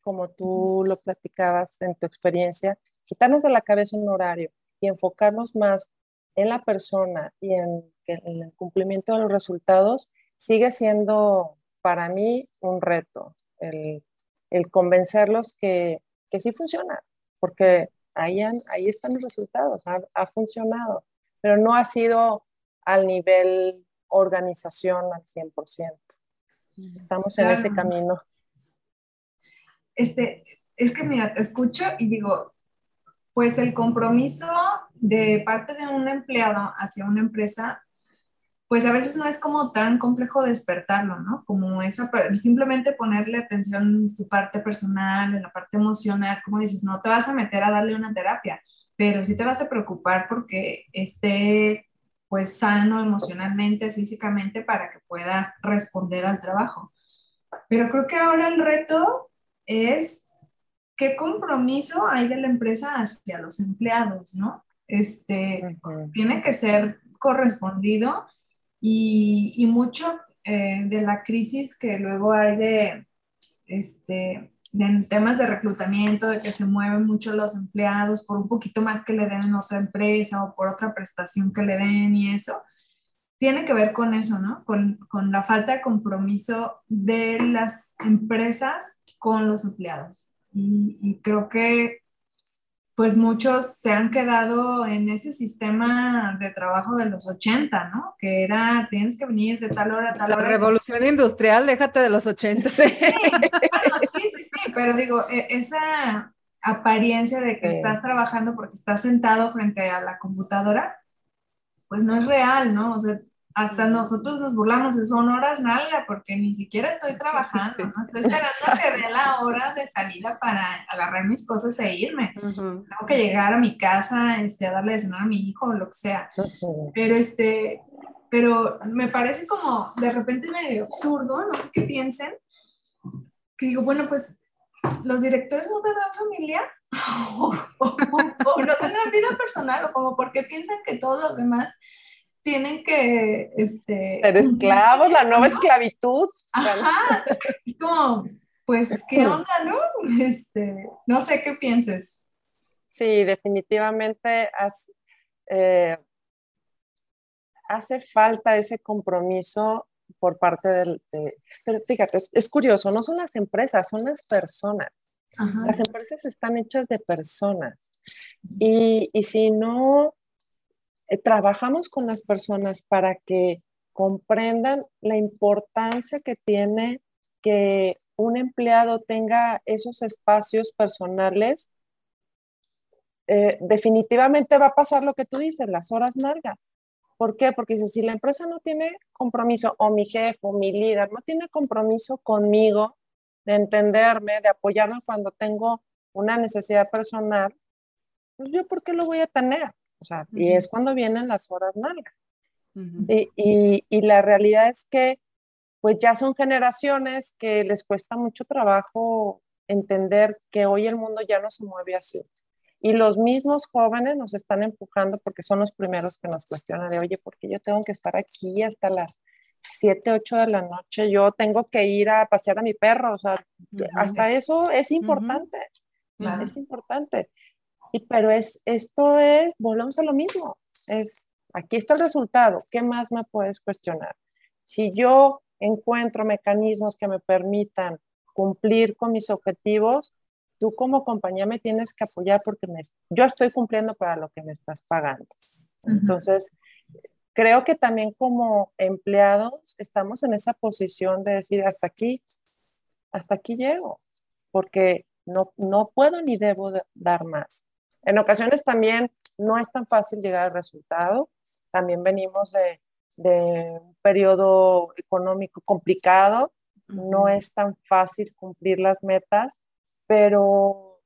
como tú lo platicabas en tu experiencia, quitarnos de la cabeza un horario y enfocarnos más en la persona y en, el cumplimiento de los resultados, sigue siendo para mí un reto, el, convencerlos que, que, sí funciona, porque ahí, ahí están los resultados, ha, ha funcionado, pero no ha sido al nivel organización al 100%. Estamos en ese camino. Este, es que mira, te escucho y digo, pues el compromiso de parte de un empleado hacia una empresa, pues a veces no es como tan complejo despertarlo, ¿no? Como esa, simplemente ponerle atención en su parte personal, en la parte emocional, como dices, no te vas a meter a darle una terapia, pero sí te vas a preocupar porque esté pues sano emocionalmente, físicamente, para que pueda responder al trabajo. Pero creo que ahora el reto es qué compromiso hay de la empresa hacia los empleados, ¿no? Este, tiene que ser correspondido y, y mucho eh, de la crisis que luego hay de, este, en temas de reclutamiento, de que se mueven mucho los empleados por un poquito más que le den en otra empresa o por otra prestación que le den y eso, tiene que ver con eso, ¿no? Con, con la falta de compromiso de las empresas con los empleados. Y, y creo que pues muchos se han quedado en ese sistema de trabajo de los 80, ¿no? Que era, tienes que venir de tal hora a tal hora. La revolución industrial, déjate de los 80. Sí, sí, sí, sí, pero digo, e, esa apariencia de que estás trabajando porque estás sentado frente a la computadora, pues no es real, ¿no? O sea, hasta nosotros nos burlamos, son horas nalga, porque ni siquiera estoy trabajando, ¿no? Estoy esperando que dé la hora de salida para agarrar mis cosas e irme. Tengo que llegar a mi casa, este, a darle de cenar a mi hijo o lo que sea. Pero este, pero me parece como de repente medio absurdo, no sé qué piensen, que digo, bueno, pues los directores no tendrán familia o, no tendrán vida personal o como porque piensan que todos los demás tienen que... Este, Ser esclavos, la nueva esclavitud. Ajá, es como, pues, ¿qué onda, no? Este, no sé qué pienses. Sí, definitivamente eh, hace falta ese compromiso por parte del... pero fíjate, es, curioso, no son las empresas, son las personas. Las empresas están hechas de personas. Y, y si no eh, trabajamos con las personas para que comprendan la importancia que tiene que un empleado tenga esos espacios personales, eh, definitivamente va a pasar lo que tú dices, las horas largas. ¿Por qué? Porque si la empresa no tiene compromiso, o mi jefe, o mi líder, no tiene compromiso conmigo de entenderme, de apoyarme cuando tengo una necesidad personal, pues yo, ¿por qué lo voy a tener? O sea, y es cuando vienen las horas largas. y, y, la realidad es que, pues ya son generaciones que les cuesta mucho trabajo entender que hoy el mundo ya no se mueve así. Y los mismos jóvenes nos están empujando porque son los primeros que nos cuestionan de, oye, ¿por qué yo tengo que estar aquí hasta las 7, 8 de la noche? Yo tengo que ir a pasear a mi perro. O sea, hasta eso es importante. Es importante pero es, esto es, volvemos a lo mismo, es, aquí está el resultado, ¿qué más me puedes cuestionar? Si yo encuentro mecanismos que me permitan cumplir con mis objetivos, tú como compañía me tienes que apoyar porque me, yo estoy cumpliendo para lo que me estás pagando. Entonces, creo que también como empleados estamos en esa posición de decir, hasta aquí, hasta aquí llego, porque no, no puedo ni debo dar más. En ocasiones también no es tan fácil llegar al resultado. También venimos de, un periodo económico complicado. No es tan fácil cumplir las metas, pero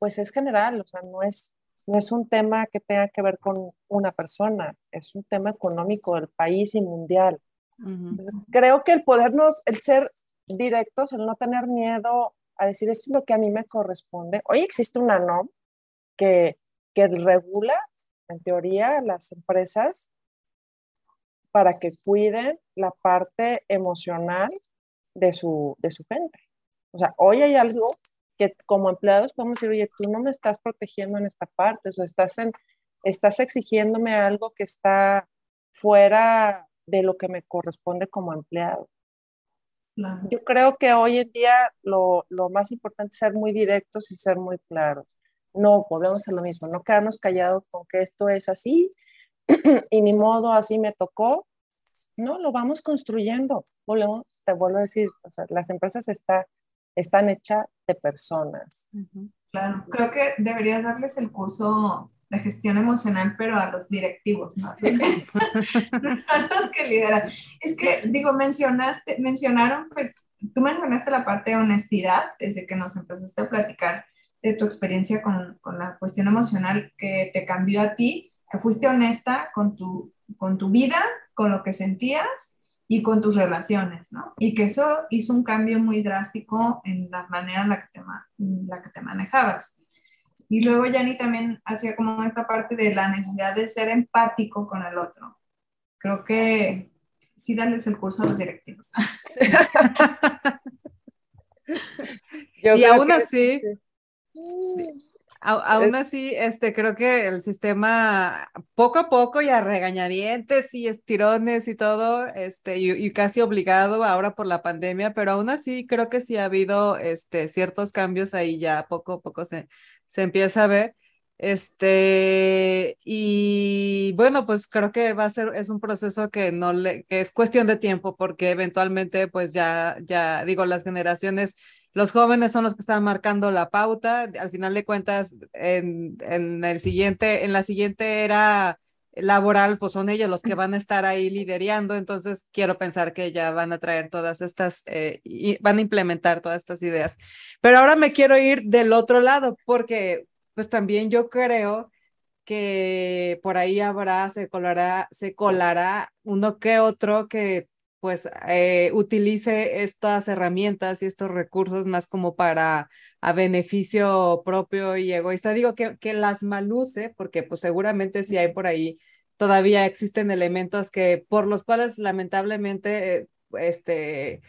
pues es general, o sea, no es, no es un tema que tenga que ver con una persona, es un tema económico del país y mundial. Creo que el podernos, el ser directos, el no tener miedo a decir esto es lo que a mí me corresponde. Hoy existe una NOM que, regula, en teoría, las empresas para que cuiden la parte emocional de su, de su gente. O sea, hoy hay algo que como empleados podemos decir, oye, tú no me estás protegiendo en esta parte, o sea, estás, en, estás exigiéndome algo que está fuera de lo que me corresponde como empleado. Yo creo que hoy en día lo, lo, más importante es ser muy directos y ser muy claros no, volvemos a lo mismo, no quedarnos callados con que esto es así y ni modo, así me tocó. No, lo vamos construyendo. Volvemos, te vuelvo a decir, o sea, las empresas está, están hechas de personas. Claro, creo que deberías darles el curso de gestión emocional, pero a los directivos, ¿no? a los que lideran. Es que, digo, mencionaste, mencionaron, pues, tú mencionaste la parte de honestidad desde que nos empezaste a platicar de tu experiencia con, con, la cuestión emocional que te cambió a ti, que fuiste honesta con tu, con tu vida, con lo que sentías y con tus relaciones, ¿no? Y que eso hizo un cambio muy drástico en la manera en la que te, la que te manejabas. Y luego Yanni también hacía como esta parte de la necesidad de ser empático con el otro. Creo que sí, darles el curso a los directivos. y aún así, aún así, este, creo que el sistema poco a poco y a regañadientes y estirones y todo, este, y, casi obligado ahora por la pandemia, pero aún así creo que sí ha habido este, ciertos cambios ahí ya poco a poco se, se empieza a ver. Este, y bueno, pues creo que va a ser, es un proceso que no le, es cuestión de tiempo, porque eventualmente, pues ya, ya digo, las generaciones los jóvenes son los que están marcando la pauta. Al final de cuentas, en, el siguiente, en la siguiente era laboral, pues son ellos los que van a estar ahí liderando, entonces quiero pensar que ya van a traer todas estas, eh, y van a implementar todas estas ideas. Pero ahora me quiero ir del otro lado, porque pues también yo creo que por ahí habrá, se colará, se colará uno que otro que pues eh, utilice estas herramientas y estos recursos más como para a beneficio propio y egoísta. Digo que, que las maluse, porque pues seguramente si hay por ahí todavía existen elementos que por los cuales lamentablemente eh, este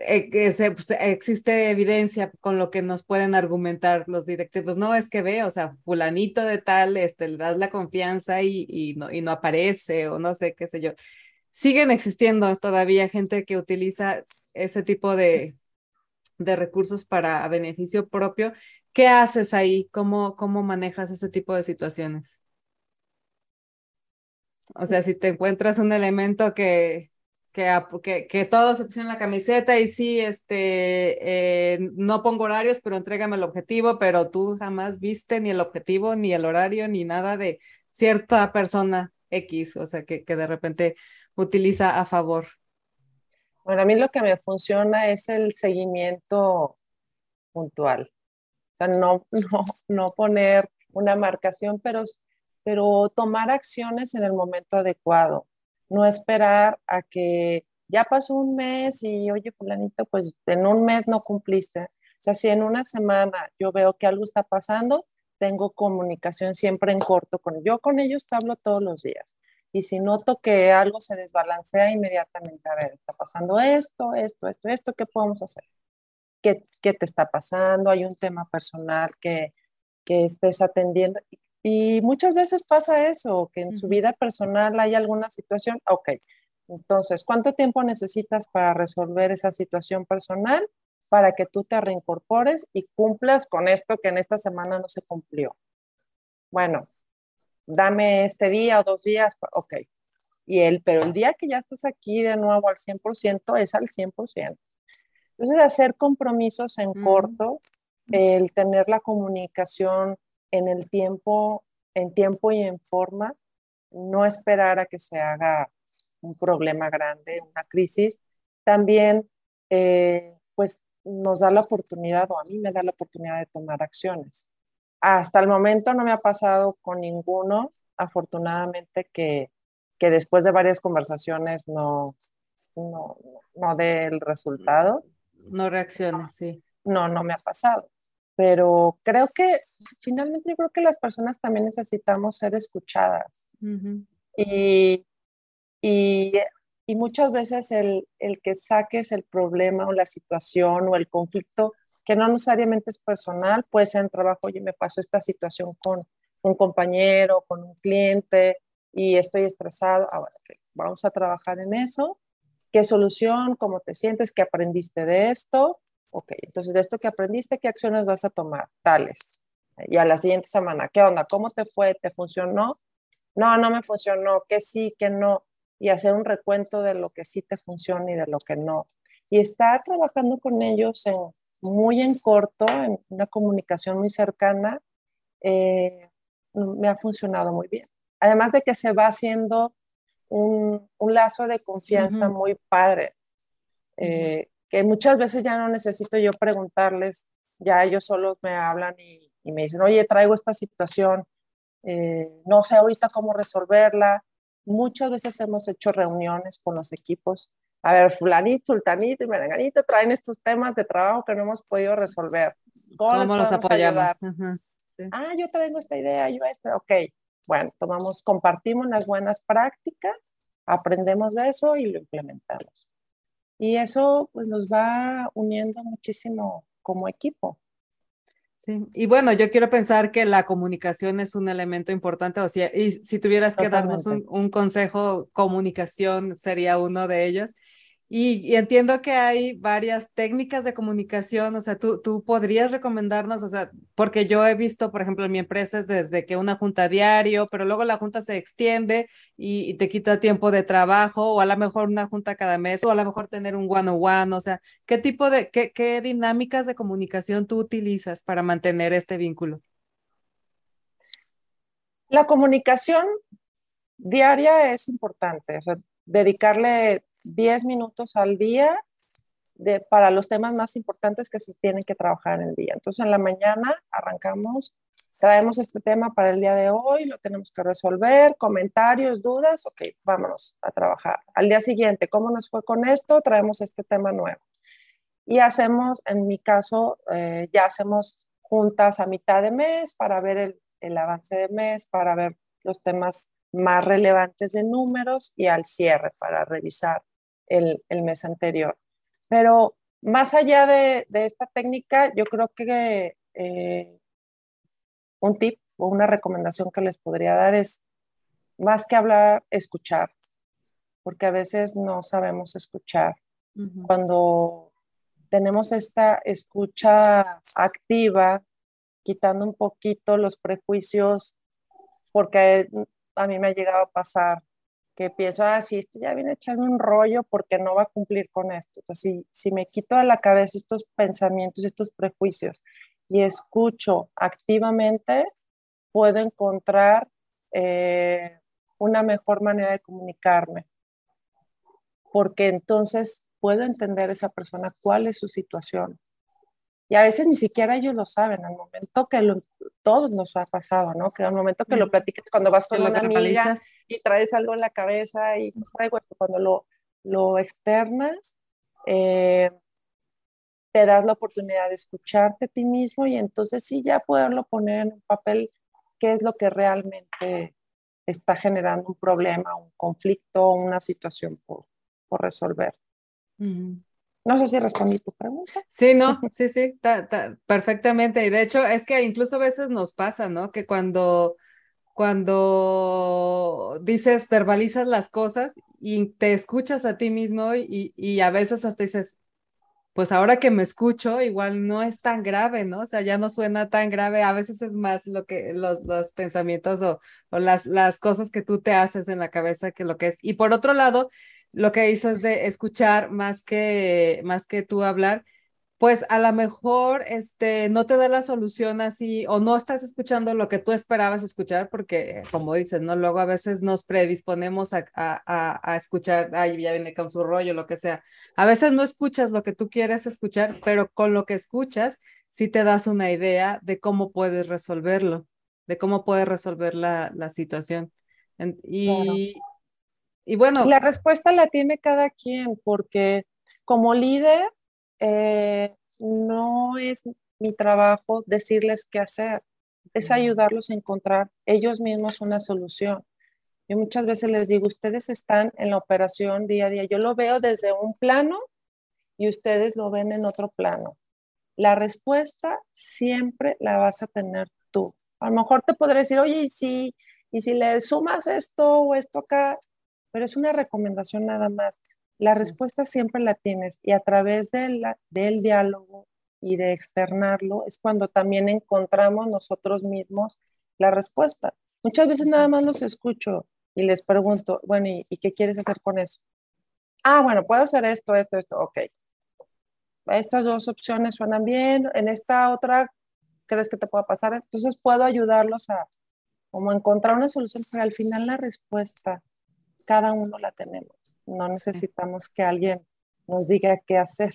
eh, pues, existe evidencia con lo que nos pueden argumentar los directivos. No es que ve, o sea, fulanito de tal, este, le das la confianza y, y, no, y no aparece o no sé, qué sé yo siguen existiendo todavía gente que utiliza ese tipo de, de recursos para beneficio propio. ¿Qué haces ahí? ¿Cómo, ¿Cómo manejas ese tipo de situaciones? O sea, si te encuentras un elemento que, que, que, que todos se pusieron la camiseta y sí, este, eh, no pongo horarios, pero entrégame el objetivo, pero tú jamás viste ni el objetivo, ni el horario, ni nada de cierta persona X, o sea, que, que de repente utiliza a favor? Bueno, a mí lo que me funciona es el seguimiento puntual. O sea, no, no, no poner una marcación, pero, pero tomar acciones en el momento adecuado. No esperar a que ya pasó un mes y, oye, fulanito, pues en un mes no cumpliste. O sea, si en una semana yo veo que algo está pasando, tengo comunicación siempre en corto con yo con ellos hablo todos los días y si noto que algo se desbalancea inmediatamente, a ver, está pasando esto, esto, esto, esto, ¿qué podemos hacer? ¿Qué, qué te está pasando? ¿Hay un tema personal que, que estés atendiendo? Y muchas veces pasa eso, que en su vida personal hay alguna situación, ok, entonces, ¿cuánto tiempo necesitas para resolver esa situación personal para que tú te reincorpores y cumplas con esto que en esta semana no se cumplió? Bueno, dame este día o dos días, ok. Y él, pero el día que ya estás aquí de nuevo al 100% es al 100%. Entonces, hacer compromisos en corto, el tener la comunicación en el tiempo, en tiempo y en forma, no esperar a que se haga un problema grande, una crisis, también eh, pues nos da la oportunidad, o a mí me da la oportunidad de tomar acciones. Hasta el momento no me ha pasado con ninguno, afortunadamente, que, que después de varias conversaciones no, no, no dé el resultado. No reacciona, sí. No, no me ha pasado. Pero creo que finalmente yo creo que las personas también necesitamos ser escuchadas. y, y, y, muchas veces el, el que saques el problema o la situación o el conflicto que no necesariamente es personal, puede ser en trabajo, oye, me pasó esta situación con un compañero, con un cliente y estoy estresado, ahora vamos a trabajar en eso. ¿Qué solución? ¿Cómo te sientes? ¿Qué aprendiste de esto? Ok, entonces de esto que aprendiste, ¿qué acciones vas a tomar? Tales. Y a la siguiente semana, ¿qué onda? ¿Cómo te fue? ¿Te funcionó? No, no me funcionó. ¿Qué sí? ¿Qué no? Y hacer un recuento de lo que sí te funciona y de lo que no. Y estar trabajando con ellos en, muy en corto, en una comunicación muy cercana, eh, me ha funcionado muy bien. Además de que se va haciendo un, un lazo de confianza muy padre, eh, que muchas veces ya no necesito yo preguntarles, ya ellos solos me hablan y, y me dicen, oye, traigo esta situación, eh, no sé ahorita cómo resolverla. Muchas veces hemos hecho reuniones con los equipos a ver, fulanito, sultanito y merenganito traen estos temas de trabajo que no hemos podido resolver. ¿Cómo, ¿Cómo los apoyamos? Ah, yo traigo esta idea, yo esta, ok. Bueno, tomamos, compartimos las buenas prácticas, aprendemos de eso y lo implementamos. Y eso pues nos va uniendo muchísimo como equipo. Sí, y bueno, yo quiero pensar que la comunicación es un elemento importante, o sea, y si tuvieras que darnos un, un, consejo, comunicación sería uno de ellos. Y, entiendo que hay varias técnicas de comunicación, o sea, tú, tú podrías recomendarnos, o sea, porque yo he visto, por ejemplo, en mi empresa es desde que una junta diario, pero luego la junta se extiende y, te quita tiempo de trabajo, o a lo mejor una junta cada mes, o a lo mejor tener un one-on-one, o sea, ¿qué tipo de, qué, qué dinámicas de comunicación tú utilizas para mantener este vínculo? La comunicación diaria es importante, dedicarle 10 minutos al día de, para los temas más importantes que se tienen que trabajar en el día. Entonces, en la mañana arrancamos, traemos este tema para el día de hoy, lo tenemos que resolver, comentarios, dudas, ok, vámonos a trabajar. Al día siguiente, ¿cómo nos fue con esto? Traemos este tema nuevo. Y hacemos, en mi caso, eh, ya hacemos juntas a mitad de mes para ver el, el avance de mes, para ver los temas más relevantes de números y al cierre para revisar el, el mes anterior. Pero más allá de, de esta técnica, yo creo que eh, un tip o una recomendación que les podría dar es, más que hablar, escuchar, porque a veces no sabemos escuchar. Cuando tenemos esta escucha activa, quitando un poquito los prejuicios, porque a mí me ha llegado a pasar que pienso, ah, sí, esto ya viene echando un rollo porque no va a cumplir con esto. O sea, si, me quito de la cabeza estos pensamientos, estos prejuicios y escucho activamente, puedo encontrar eh, una mejor manera de comunicarme. Porque entonces puedo entender a esa persona cuál es su situación, y a veces ni siquiera ellos lo saben, al momento que lo, todos nos ha pasado, ¿no? Que al momento que lo platicas cuando vas con una amiga y traes algo en la cabeza y dices, traigo esto, cuando lo, lo externas, eh, te das la oportunidad de escucharte a ti mismo y entonces sí ya poderlo poner en un papel qué es lo que realmente está generando un problema, un conflicto, una situación por, por resolver. No sé si respondí tu pregunta. Sí, no, sí, sí, perfectamente. Y de hecho es que incluso a veces nos pasa, ¿no? Que cuando, cuando dices, verbalizas las cosas y te escuchas a ti mismo y, y a veces hasta dices, pues ahora que me escucho, igual no es tan grave, ¿no? O sea, ya no suena tan grave, a veces es más lo que los, los pensamientos o, o las, las cosas que tú te haces en la cabeza que lo que es. Y por otro lado, lo que dices de escuchar más que, más que tú hablar, pues a lo mejor este, no te da la solución así o no estás escuchando lo que tú esperabas escuchar porque, como dices, ¿no? Luego a veces nos predisponemos a, a, a, escuchar, ay, ya viene con su rollo, lo que sea. A veces no escuchas lo que tú quieres escuchar, pero con lo que escuchas sí te das una idea de cómo puedes resolverlo, de cómo puedes resolver la, la situación. Y, y bueno. La respuesta la tiene cada quien, porque como líder, eh, no es mi trabajo decirles qué hacer, es ayudarlos a encontrar ellos mismos una solución. Yo muchas veces les digo, ustedes están en la operación día a día. Yo lo veo desde un plano y ustedes lo ven en otro plano. La respuesta siempre la vas a tener tú. A lo mejor te podré decir, oye, ¿y si, y si le sumas esto o esto acá? Pero es una recomendación nada más. La respuesta siempre la tienes y a través del diálogo y de externarlo es cuando también encontramos nosotros mismos la respuesta. Muchas veces nada más los escucho y les pregunto, bueno, ¿y, ¿y qué quieres hacer con eso? Ah, bueno, puedo hacer esto, esto, esto, ok. Estas dos opciones suenan bien, en esta otra, ¿crees que te pueda pasar? Entonces puedo ayudarlos a como encontrar una solución, pero al final la respuesta cada uno la tenemos. No necesitamos que alguien nos diga qué hacer.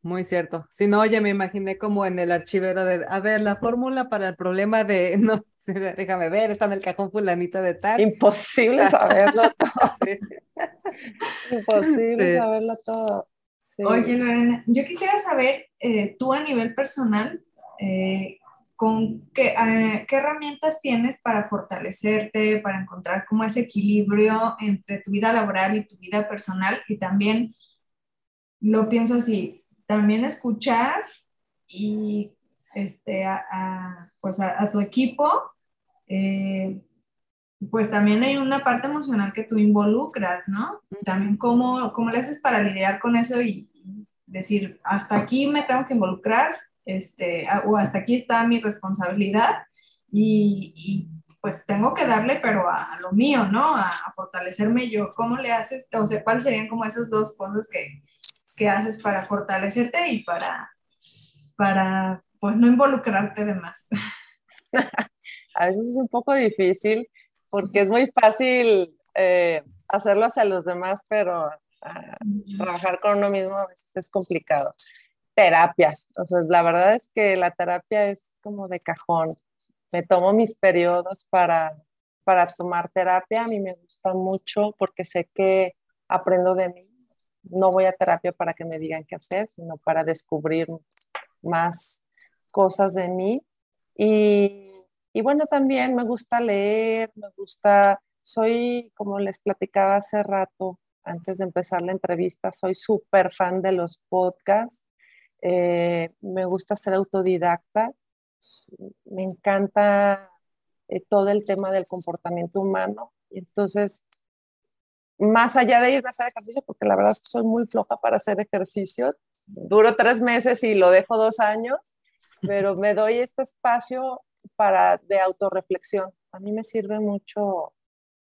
Muy cierto. Si no, oye, me imaginé como en el archivero de, a ver, la fórmula para el problema de, no, déjame ver, está en el cajón fulanito de tal. Imposible saberlo todo. Imposible saberlo todo. Oye, Lorena, yo quisiera saber, eh, tú a nivel personal, eh, con qué, eh, qué, herramientas tienes para fortalecerte, para encontrar como ese equilibrio entre tu vida laboral y tu vida personal y también lo pienso así, también escuchar y este, a, pues a, tu equipo, eh, pues también hay una parte emocional que tú involucras, ¿no? También cómo, cómo le haces para lidiar con eso y decir, hasta aquí me tengo que involucrar este, o hasta aquí está mi responsabilidad y, pues tengo que darle, pero a, lo mío, ¿no? A, fortalecerme yo. ¿Cómo le haces? O sea, ¿cuáles serían como esas dos cosas que, que haces para fortalecerte y para, para, pues, no involucrarte de más? a veces es un poco difícil porque es muy fácil eh, hacerlo hacia los demás, pero ah, trabajar con uno mismo a veces es complicado. Terapia, o sea, la verdad es que la terapia es como de cajón. Me tomo mis periodos para, para tomar terapia, a mí me gusta mucho porque sé que aprendo de mí. No voy a terapia para que me digan qué hacer, sino para descubrir más cosas de mí. Y, y bueno, también me gusta leer, me gusta, soy, como les platicaba hace rato, antes de empezar la entrevista, soy súper fan de los podcasts. Eh, me gusta ser autodidacta. Me encanta eh, todo el tema del comportamiento humano. Entonces, más allá de ir a hacer ejercicio, porque la verdad soy muy floja para hacer ejercicio, duro tres meses y lo dejo dos años, pero me doy este espacio para de autorreflexión. A mí me sirve mucho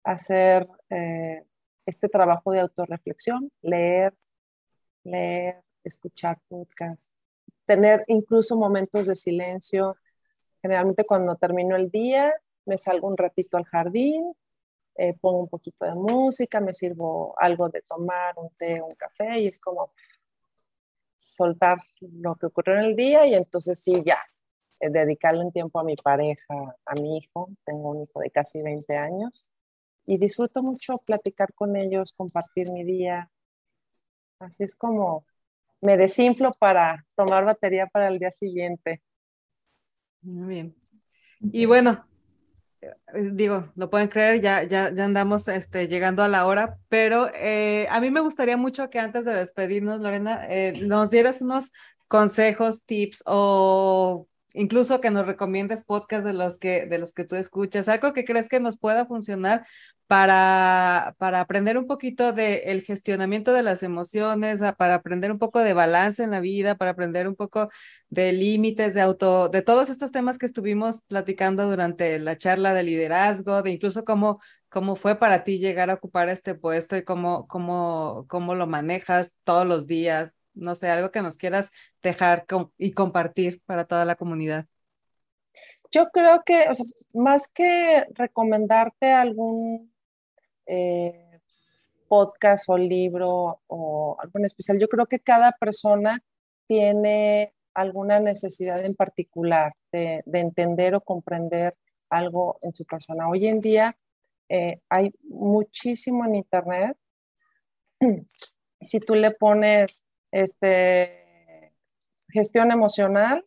hacer eh, este trabajo de autorreflexión, leer, leer, escuchar podcasts, tener incluso momentos de silencio. Generalmente cuando termino el día me salgo un ratito al jardín, eh, pongo un poquito de música, me sirvo algo de tomar, un té, un café y es como soltar lo que ocurrió en el día y entonces sí, ya, eh, dedicarle un tiempo a mi pareja, a mi hijo. Tengo un hijo de casi 20 años y disfruto mucho platicar con ellos, compartir mi día. Así es como me desinflo para tomar batería para el día siguiente. Muy bien. Y bueno, eh, digo, lo pueden creer, ya, ya, ya andamos este, llegando a la hora, pero eh, a mí me gustaría mucho que antes de despedirnos, Lorena, eh, nos dieras unos consejos, tips o incluso que nos recomiendes podcasts de los que, de los que tú escuchas, algo que crees que nos pueda funcionar para, para aprender un poquito del gestionamiento de las emociones, para aprender un poco de balance en la vida, para aprender un poco de límites, de auto, de todos estos temas que estuvimos platicando durante la charla de liderazgo, de incluso cómo, cómo fue para ti llegar a ocupar este puesto y cómo, cómo, cómo lo manejas todos los días. No sé, algo que nos quieras dejar y compartir para toda la comunidad. Yo creo que, más que recomendarte algún eh, podcast o libro o algo en especial. Yo creo que cada persona tiene alguna necesidad en particular de, entender o comprender algo en su persona. Hoy en día eh, hay muchísimo en Internet. Si tú le pones este, gestión emocional,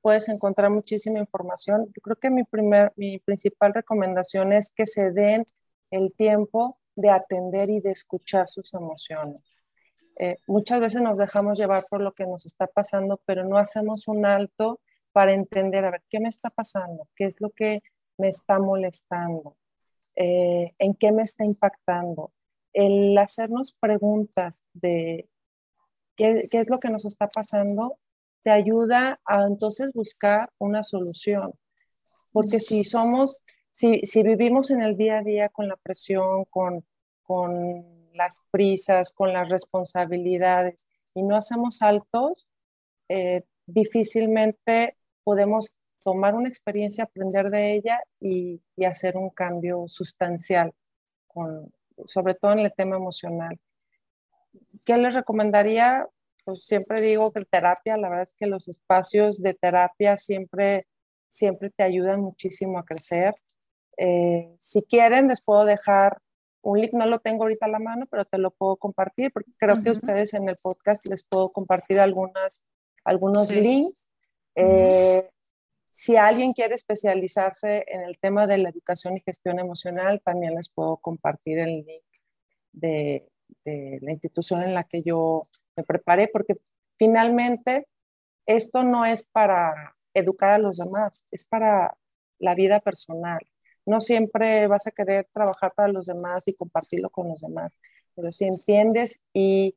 puedes encontrar muchísima información. Yo creo que mi, primer, mi principal recomendación es que se den el tiempo de atender y de escuchar sus emociones. Eh, muchas veces nos dejamos llevar por lo que nos está pasando, pero no hacemos un alto para entender, a ver, ¿qué me está pasando? ¿Qué es lo que me está molestando? Eh, ¿En qué me está impactando? El hacernos preguntas de qué, qué es lo que nos está pasando te ayuda a entonces buscar una solución. Porque si somos si, vivimos en el día a día con la presión, con, las prisas, con las responsabilidades y no hacemos altos, eh, difícilmente podemos tomar una experiencia, aprender de ella y, hacer un cambio sustancial, sobre todo en el tema emocional. ¿Qué les recomendaría? Pues siempre digo que terapia, la verdad es que los espacios de terapia siempre, siempre te ayudan muchísimo a crecer. Eh, si quieren, les puedo dejar un link, no lo tengo ahorita a la mano, pero te lo puedo compartir porque creo que ustedes en el podcast les puedo compartir algunas, algunos links. Eh, si alguien quiere especializarse en el tema de la educación y gestión emocional, también les puedo compartir el link de, de la institución en la que yo me preparé, porque finalmente esto no es para educar a los demás, es para la vida personal. No siempre vas a querer trabajar para los demás y compartirlo con los demás, pero si entiendes y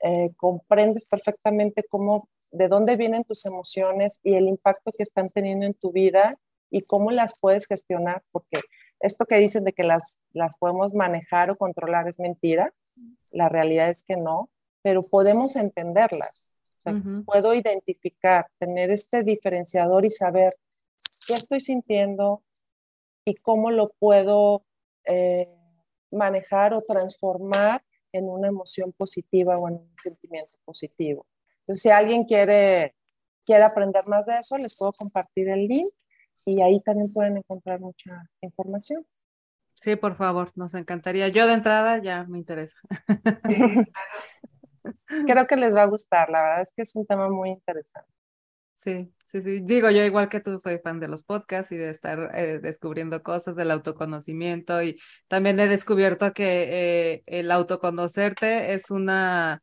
eh, comprendes perfectamente cómo, de dónde vienen tus emociones y el impacto que están teniendo en tu vida y cómo las puedes gestionar, porque esto que dicen de que las, las podemos manejar o controlar es mentira, la realidad es que no, pero podemos entenderlas. Puedo identificar, tener este diferenciador y saber qué estoy sintiendo, y cómo lo puedo eh, manejar o transformar en una emoción positiva o en un sentimiento positivo. Entonces, si alguien quiere, quiere aprender más de eso, les puedo compartir el link y ahí también pueden encontrar mucha información. Sí, por favor, nos encantaría. Yo de entrada ya me interesa. Creo que les va a gustar, la verdad es que es un tema muy interesante. Sí, sí, sí. Digo, yo igual que tú soy fan de los podcasts y de estar eh, descubriendo cosas del autoconocimiento y también he descubierto que eh, el autoconocerte es una,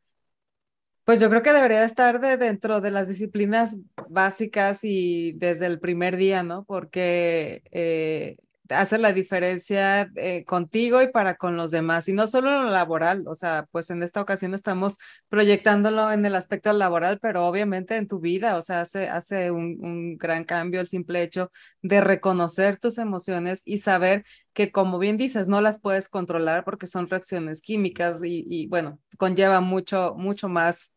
pues yo creo que debería estar de dentro de las disciplinas básicas y desde el primer día, ¿no? Porque eh, hace la diferencia eh, contigo y para con los demás, y no solo lo laboral, o sea, pues en esta ocasión estamos proyectándolo en el aspecto laboral, pero obviamente en tu vida, o sea, hace, hace un, un gran cambio el simple hecho de reconocer tus emociones y saber que, como bien dices, no las puedes controlar porque son reacciones químicas y, y bueno, conlleva mucho, mucho más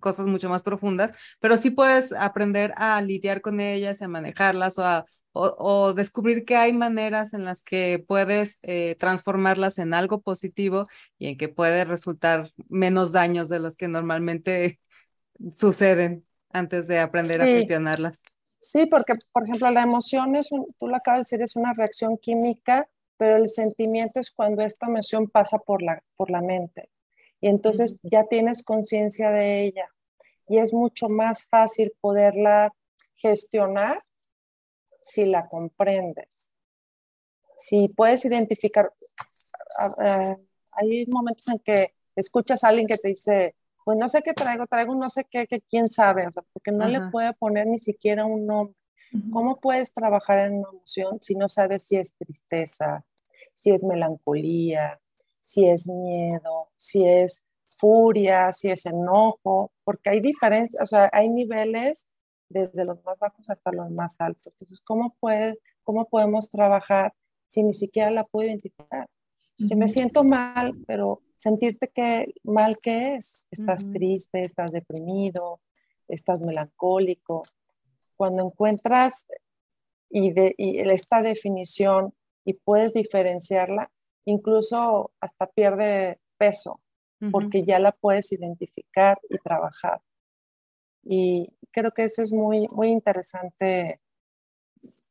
cosas mucho más profundas, pero sí puedes aprender a lidiar con ellas, a manejarlas o a o, descubrir que hay maneras en las que puedes eh, transformarlas en algo positivo y en que puede resultar menos daños de los que normalmente suceden antes de aprender a gestionarlas. Sí, porque, por ejemplo, la emoción es, tú lo acabas de decir, es una reacción química, pero el sentimiento es cuando esta emoción pasa por la, por la mente. Y entonces ya tienes conciencia de ella. Y es mucho más fácil poderla gestionar si la comprendes. Si puedes identificar, hay momentos en que escuchas a alguien que te dice, pues no sé qué traigo, traigo no sé qué, que quién sabe, porque no le puede poner ni siquiera un nombre. ¿Cómo puedes trabajar en una emoción si no sabes si es tristeza, si es melancolía, si es miedo, si es furia, si es enojo? Porque hay diferencias, o sea, hay niveles desde los más bajos hasta los más altos. Entonces, ¿cómo, puede, cómo podemos trabajar si ni siquiera la puedo identificar? Si me siento mal, pero sentirte que mal que es, estás triste, estás deprimido, estás melancólico. Cuando encuentras y, de, y esta definición y puedes diferenciarla, incluso hasta pierde peso, porque ya la puedes identificar y trabajar. Y creo que eso es muy, muy interesante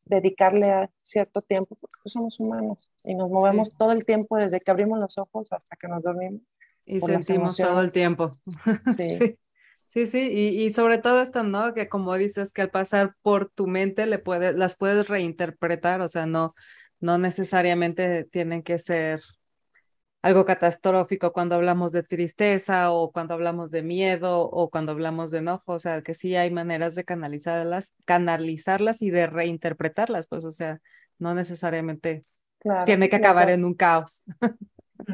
dedicarle a cierto tiempo, porque pues, somos humanos y nos movemos todo el tiempo desde que abrimos los ojos hasta que nos dormimos. Y sentimos todo el tiempo. Sí. sí. Sí, y, y, sobre todo esto, ¿no? Que como dices, que al pasar por tu mente le puedes, las puedes reinterpretar, o sea, no, no necesariamente tienen que ser algo catastrófico cuando hablamos de tristeza o cuando hablamos de miedo o cuando hablamos de enojo, o sea, que sí hay maneras de canalizarlas, canalizarlas y de reinterpretarlas, pues, o sea, no necesariamente tiene que acabar en un caos.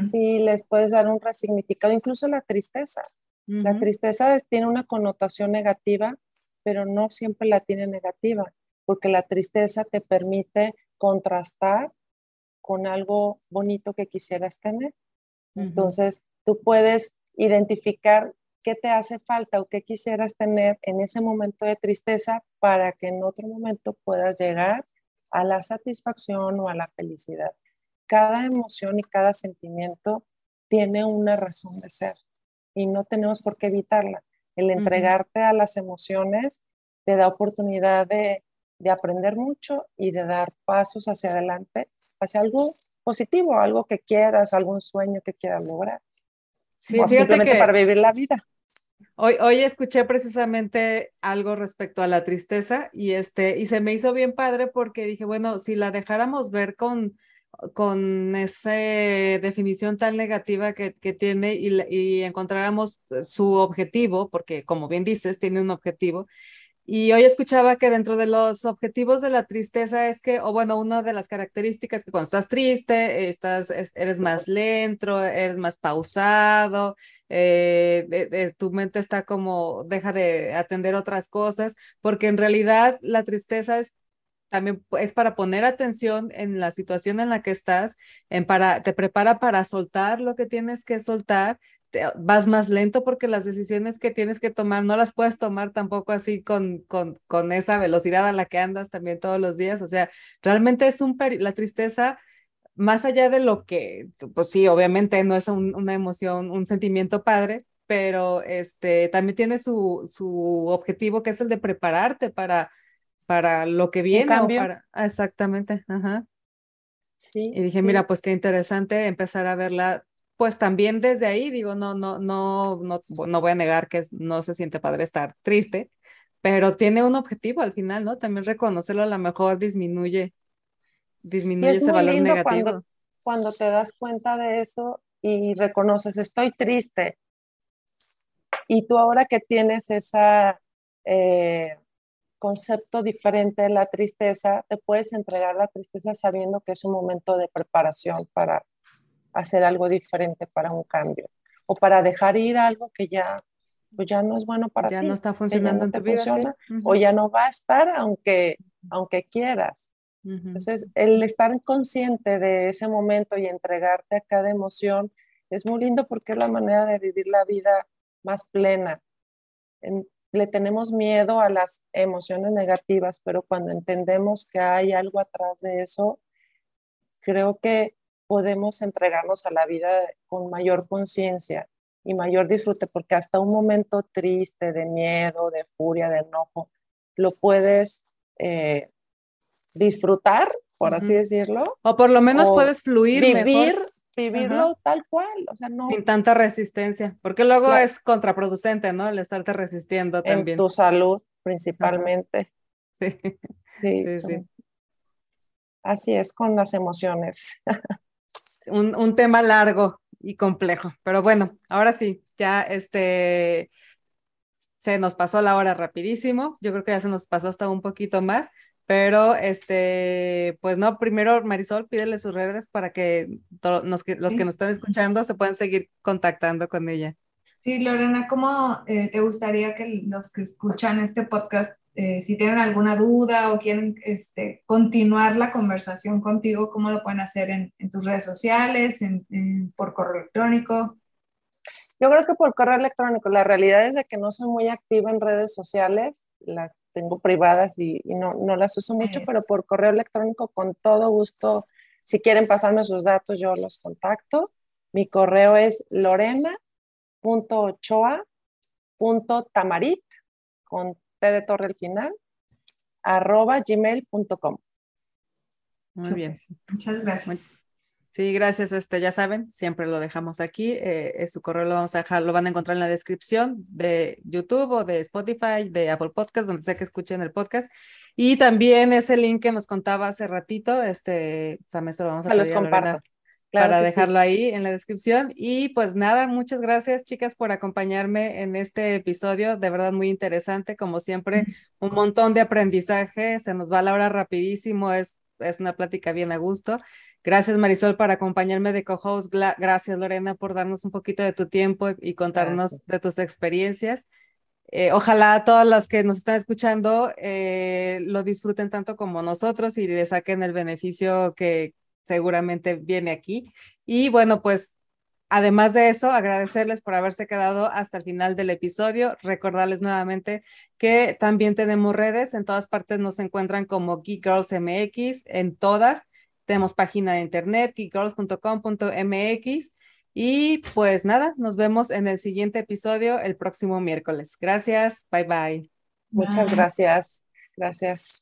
Sí, les puedes dar un resignificado, incluso la tristeza. La tristeza tiene una connotación negativa, pero no siempre la tiene negativa, porque la tristeza te permite contrastar con algo bonito que quisieras tener. Entonces, tú puedes identificar qué te hace falta o qué quisieras tener en ese momento de tristeza para que en otro momento puedas llegar a la satisfacción o a la felicidad. Cada emoción y cada sentimiento tiene una razón de ser y no tenemos por qué evitarla. El entregarte a las emociones te da oportunidad de, de aprender mucho y de dar pasos hacia adelante, hacia algo positivo, algo que quieras, algún sueño que quieras lograr. Sí, simplemente para vivir la vida. Hoy, hoy escuché precisamente algo respecto a la tristeza y, este, y se me hizo bien padre porque dije, bueno, si la dejáramos ver con, con esa definición tan negativa que, que tiene y, y, encontráramos su objetivo, porque como bien dices, tiene un objetivo, y hoy escuchaba que dentro de los objetivos de la tristeza es que, o bueno, una de las características que cuando estás triste, estás, eres más lento, eres más pausado, eh, tu mente está como, deja de atender otras cosas, porque en realidad la tristeza es también es para poner atención en la situación en la que estás, en para, te prepara para soltar lo que tienes que soltar, vas más lento porque las decisiones que tienes que tomar no las puedes tomar tampoco así con, con, con esa velocidad a la que andas también todos los días. O sea, realmente es un, la tristeza más allá de lo que, pues sí, obviamente no es una emoción, un sentimiento padre, pero este, también tiene su, su objetivo que es el de prepararte para, para lo que viene. Para, exactamente, ajá. Sí, y dije, mira, pues qué interesante empezar a verla, pues también desde ahí, digo, no, no, no, no, no voy a negar que no se siente padre estar triste, pero tiene un objetivo al final, ¿no? También reconocerlo a lo mejor disminuye disminuye ese valor negativo. Cuando, te das cuenta de eso y reconoces, estoy triste, y tú ahora que tienes ese eh, concepto diferente de la tristeza, te puedes entregar la tristeza sabiendo que es un momento de preparación para hacer algo diferente, para un cambio, o para dejar ir algo que ya, pues ya no es bueno para ti. Ya no está funcionando en tu vida. O ya no va a estar aunque, aunque quieras. Entonces, el estar consciente de ese momento y entregarte a cada emoción es muy lindo porque es la manera de vivir la vida más plena. le tenemos miedo a las emociones negativas, pero cuando entendemos que hay algo atrás de eso, creo que podemos entregarnos a la vida con mayor conciencia y mayor disfrute, porque hasta un momento triste, de miedo, de furia, de enojo, lo puedes eh, disfrutar, por así decirlo. O por lo menos puedes fluir. Vivir, vivirlo tal cual, o sea, no. Sin tanta resistencia, porque luego es contraproducente, ¿no? El estarte resistiendo también. En tu salud, principalmente. Sí, sí, sí, Así es con las emociones. un, un tema largo y complejo, pero bueno, ahora sí, ya este se nos pasó la hora rapidísimo. Yo creo que ya se nos pasó hasta un poquito más. Pero, este, pues no, primero Marisol, pídele sus redes para que los que nos están escuchando se puedan seguir contactando con ella. Sí, Lorena, ¿cómo eh, te gustaría que los que escuchan este podcast, eh, si tienen alguna duda o quieren este, continuar la conversación contigo, cómo lo pueden hacer en, tus redes sociales, en, por correo electrónico? Yo creo que por correo electrónico. La realidad es de que no soy muy activa en redes sociales. Las tengo privadas y, no, no, las uso mucho, pero por correo electrónico con todo gusto, si quieren pasarme sus datos, yo los contacto. Mi correo es lorena.ochoa.tamarit, con T de torre al final, arroba gmail.com. Muy bien. Muchas gracias. Sí, gracias. Este, ya saben, siempre lo dejamos aquí. Eh, su correo lo vamos a dejar, lo van a encontrar en la descripción de YouTube o de Spotify, de Apple Podcast, donde sea que escuchen el podcast. Y también ese link que nos contaba hace ratito, este, también se lo vamos a, los comparto. Para dejarlo ahí en la descripción. Y pues nada, muchas gracias chicas por acompañarme en este episodio, de verdad muy interesante, como siempre, un montón de aprendizaje, se nos va la hora rapidísimo, es, es una plática bien a gusto. Gracias Marisol por acompañarme de co-host. Gracias Lorena por darnos un poquito de tu tiempo y contarnos de tus experiencias. Eh, ojalá todas las que nos están escuchando eh, lo disfruten tanto como nosotros y le saquen el beneficio que seguramente viene aquí. Y bueno, pues además de eso, agradecerles por haberse quedado hasta el final del episodio. Recordarles nuevamente que también tenemos redes. En todas partes nos encuentran como Geek Girls MX, en todas. Tenemos página de internet, geekgirls.com.mx. Y pues nada, nos vemos en el siguiente episodio el próximo miércoles. Gracias, bye bye. Muchas gracias. Gracias.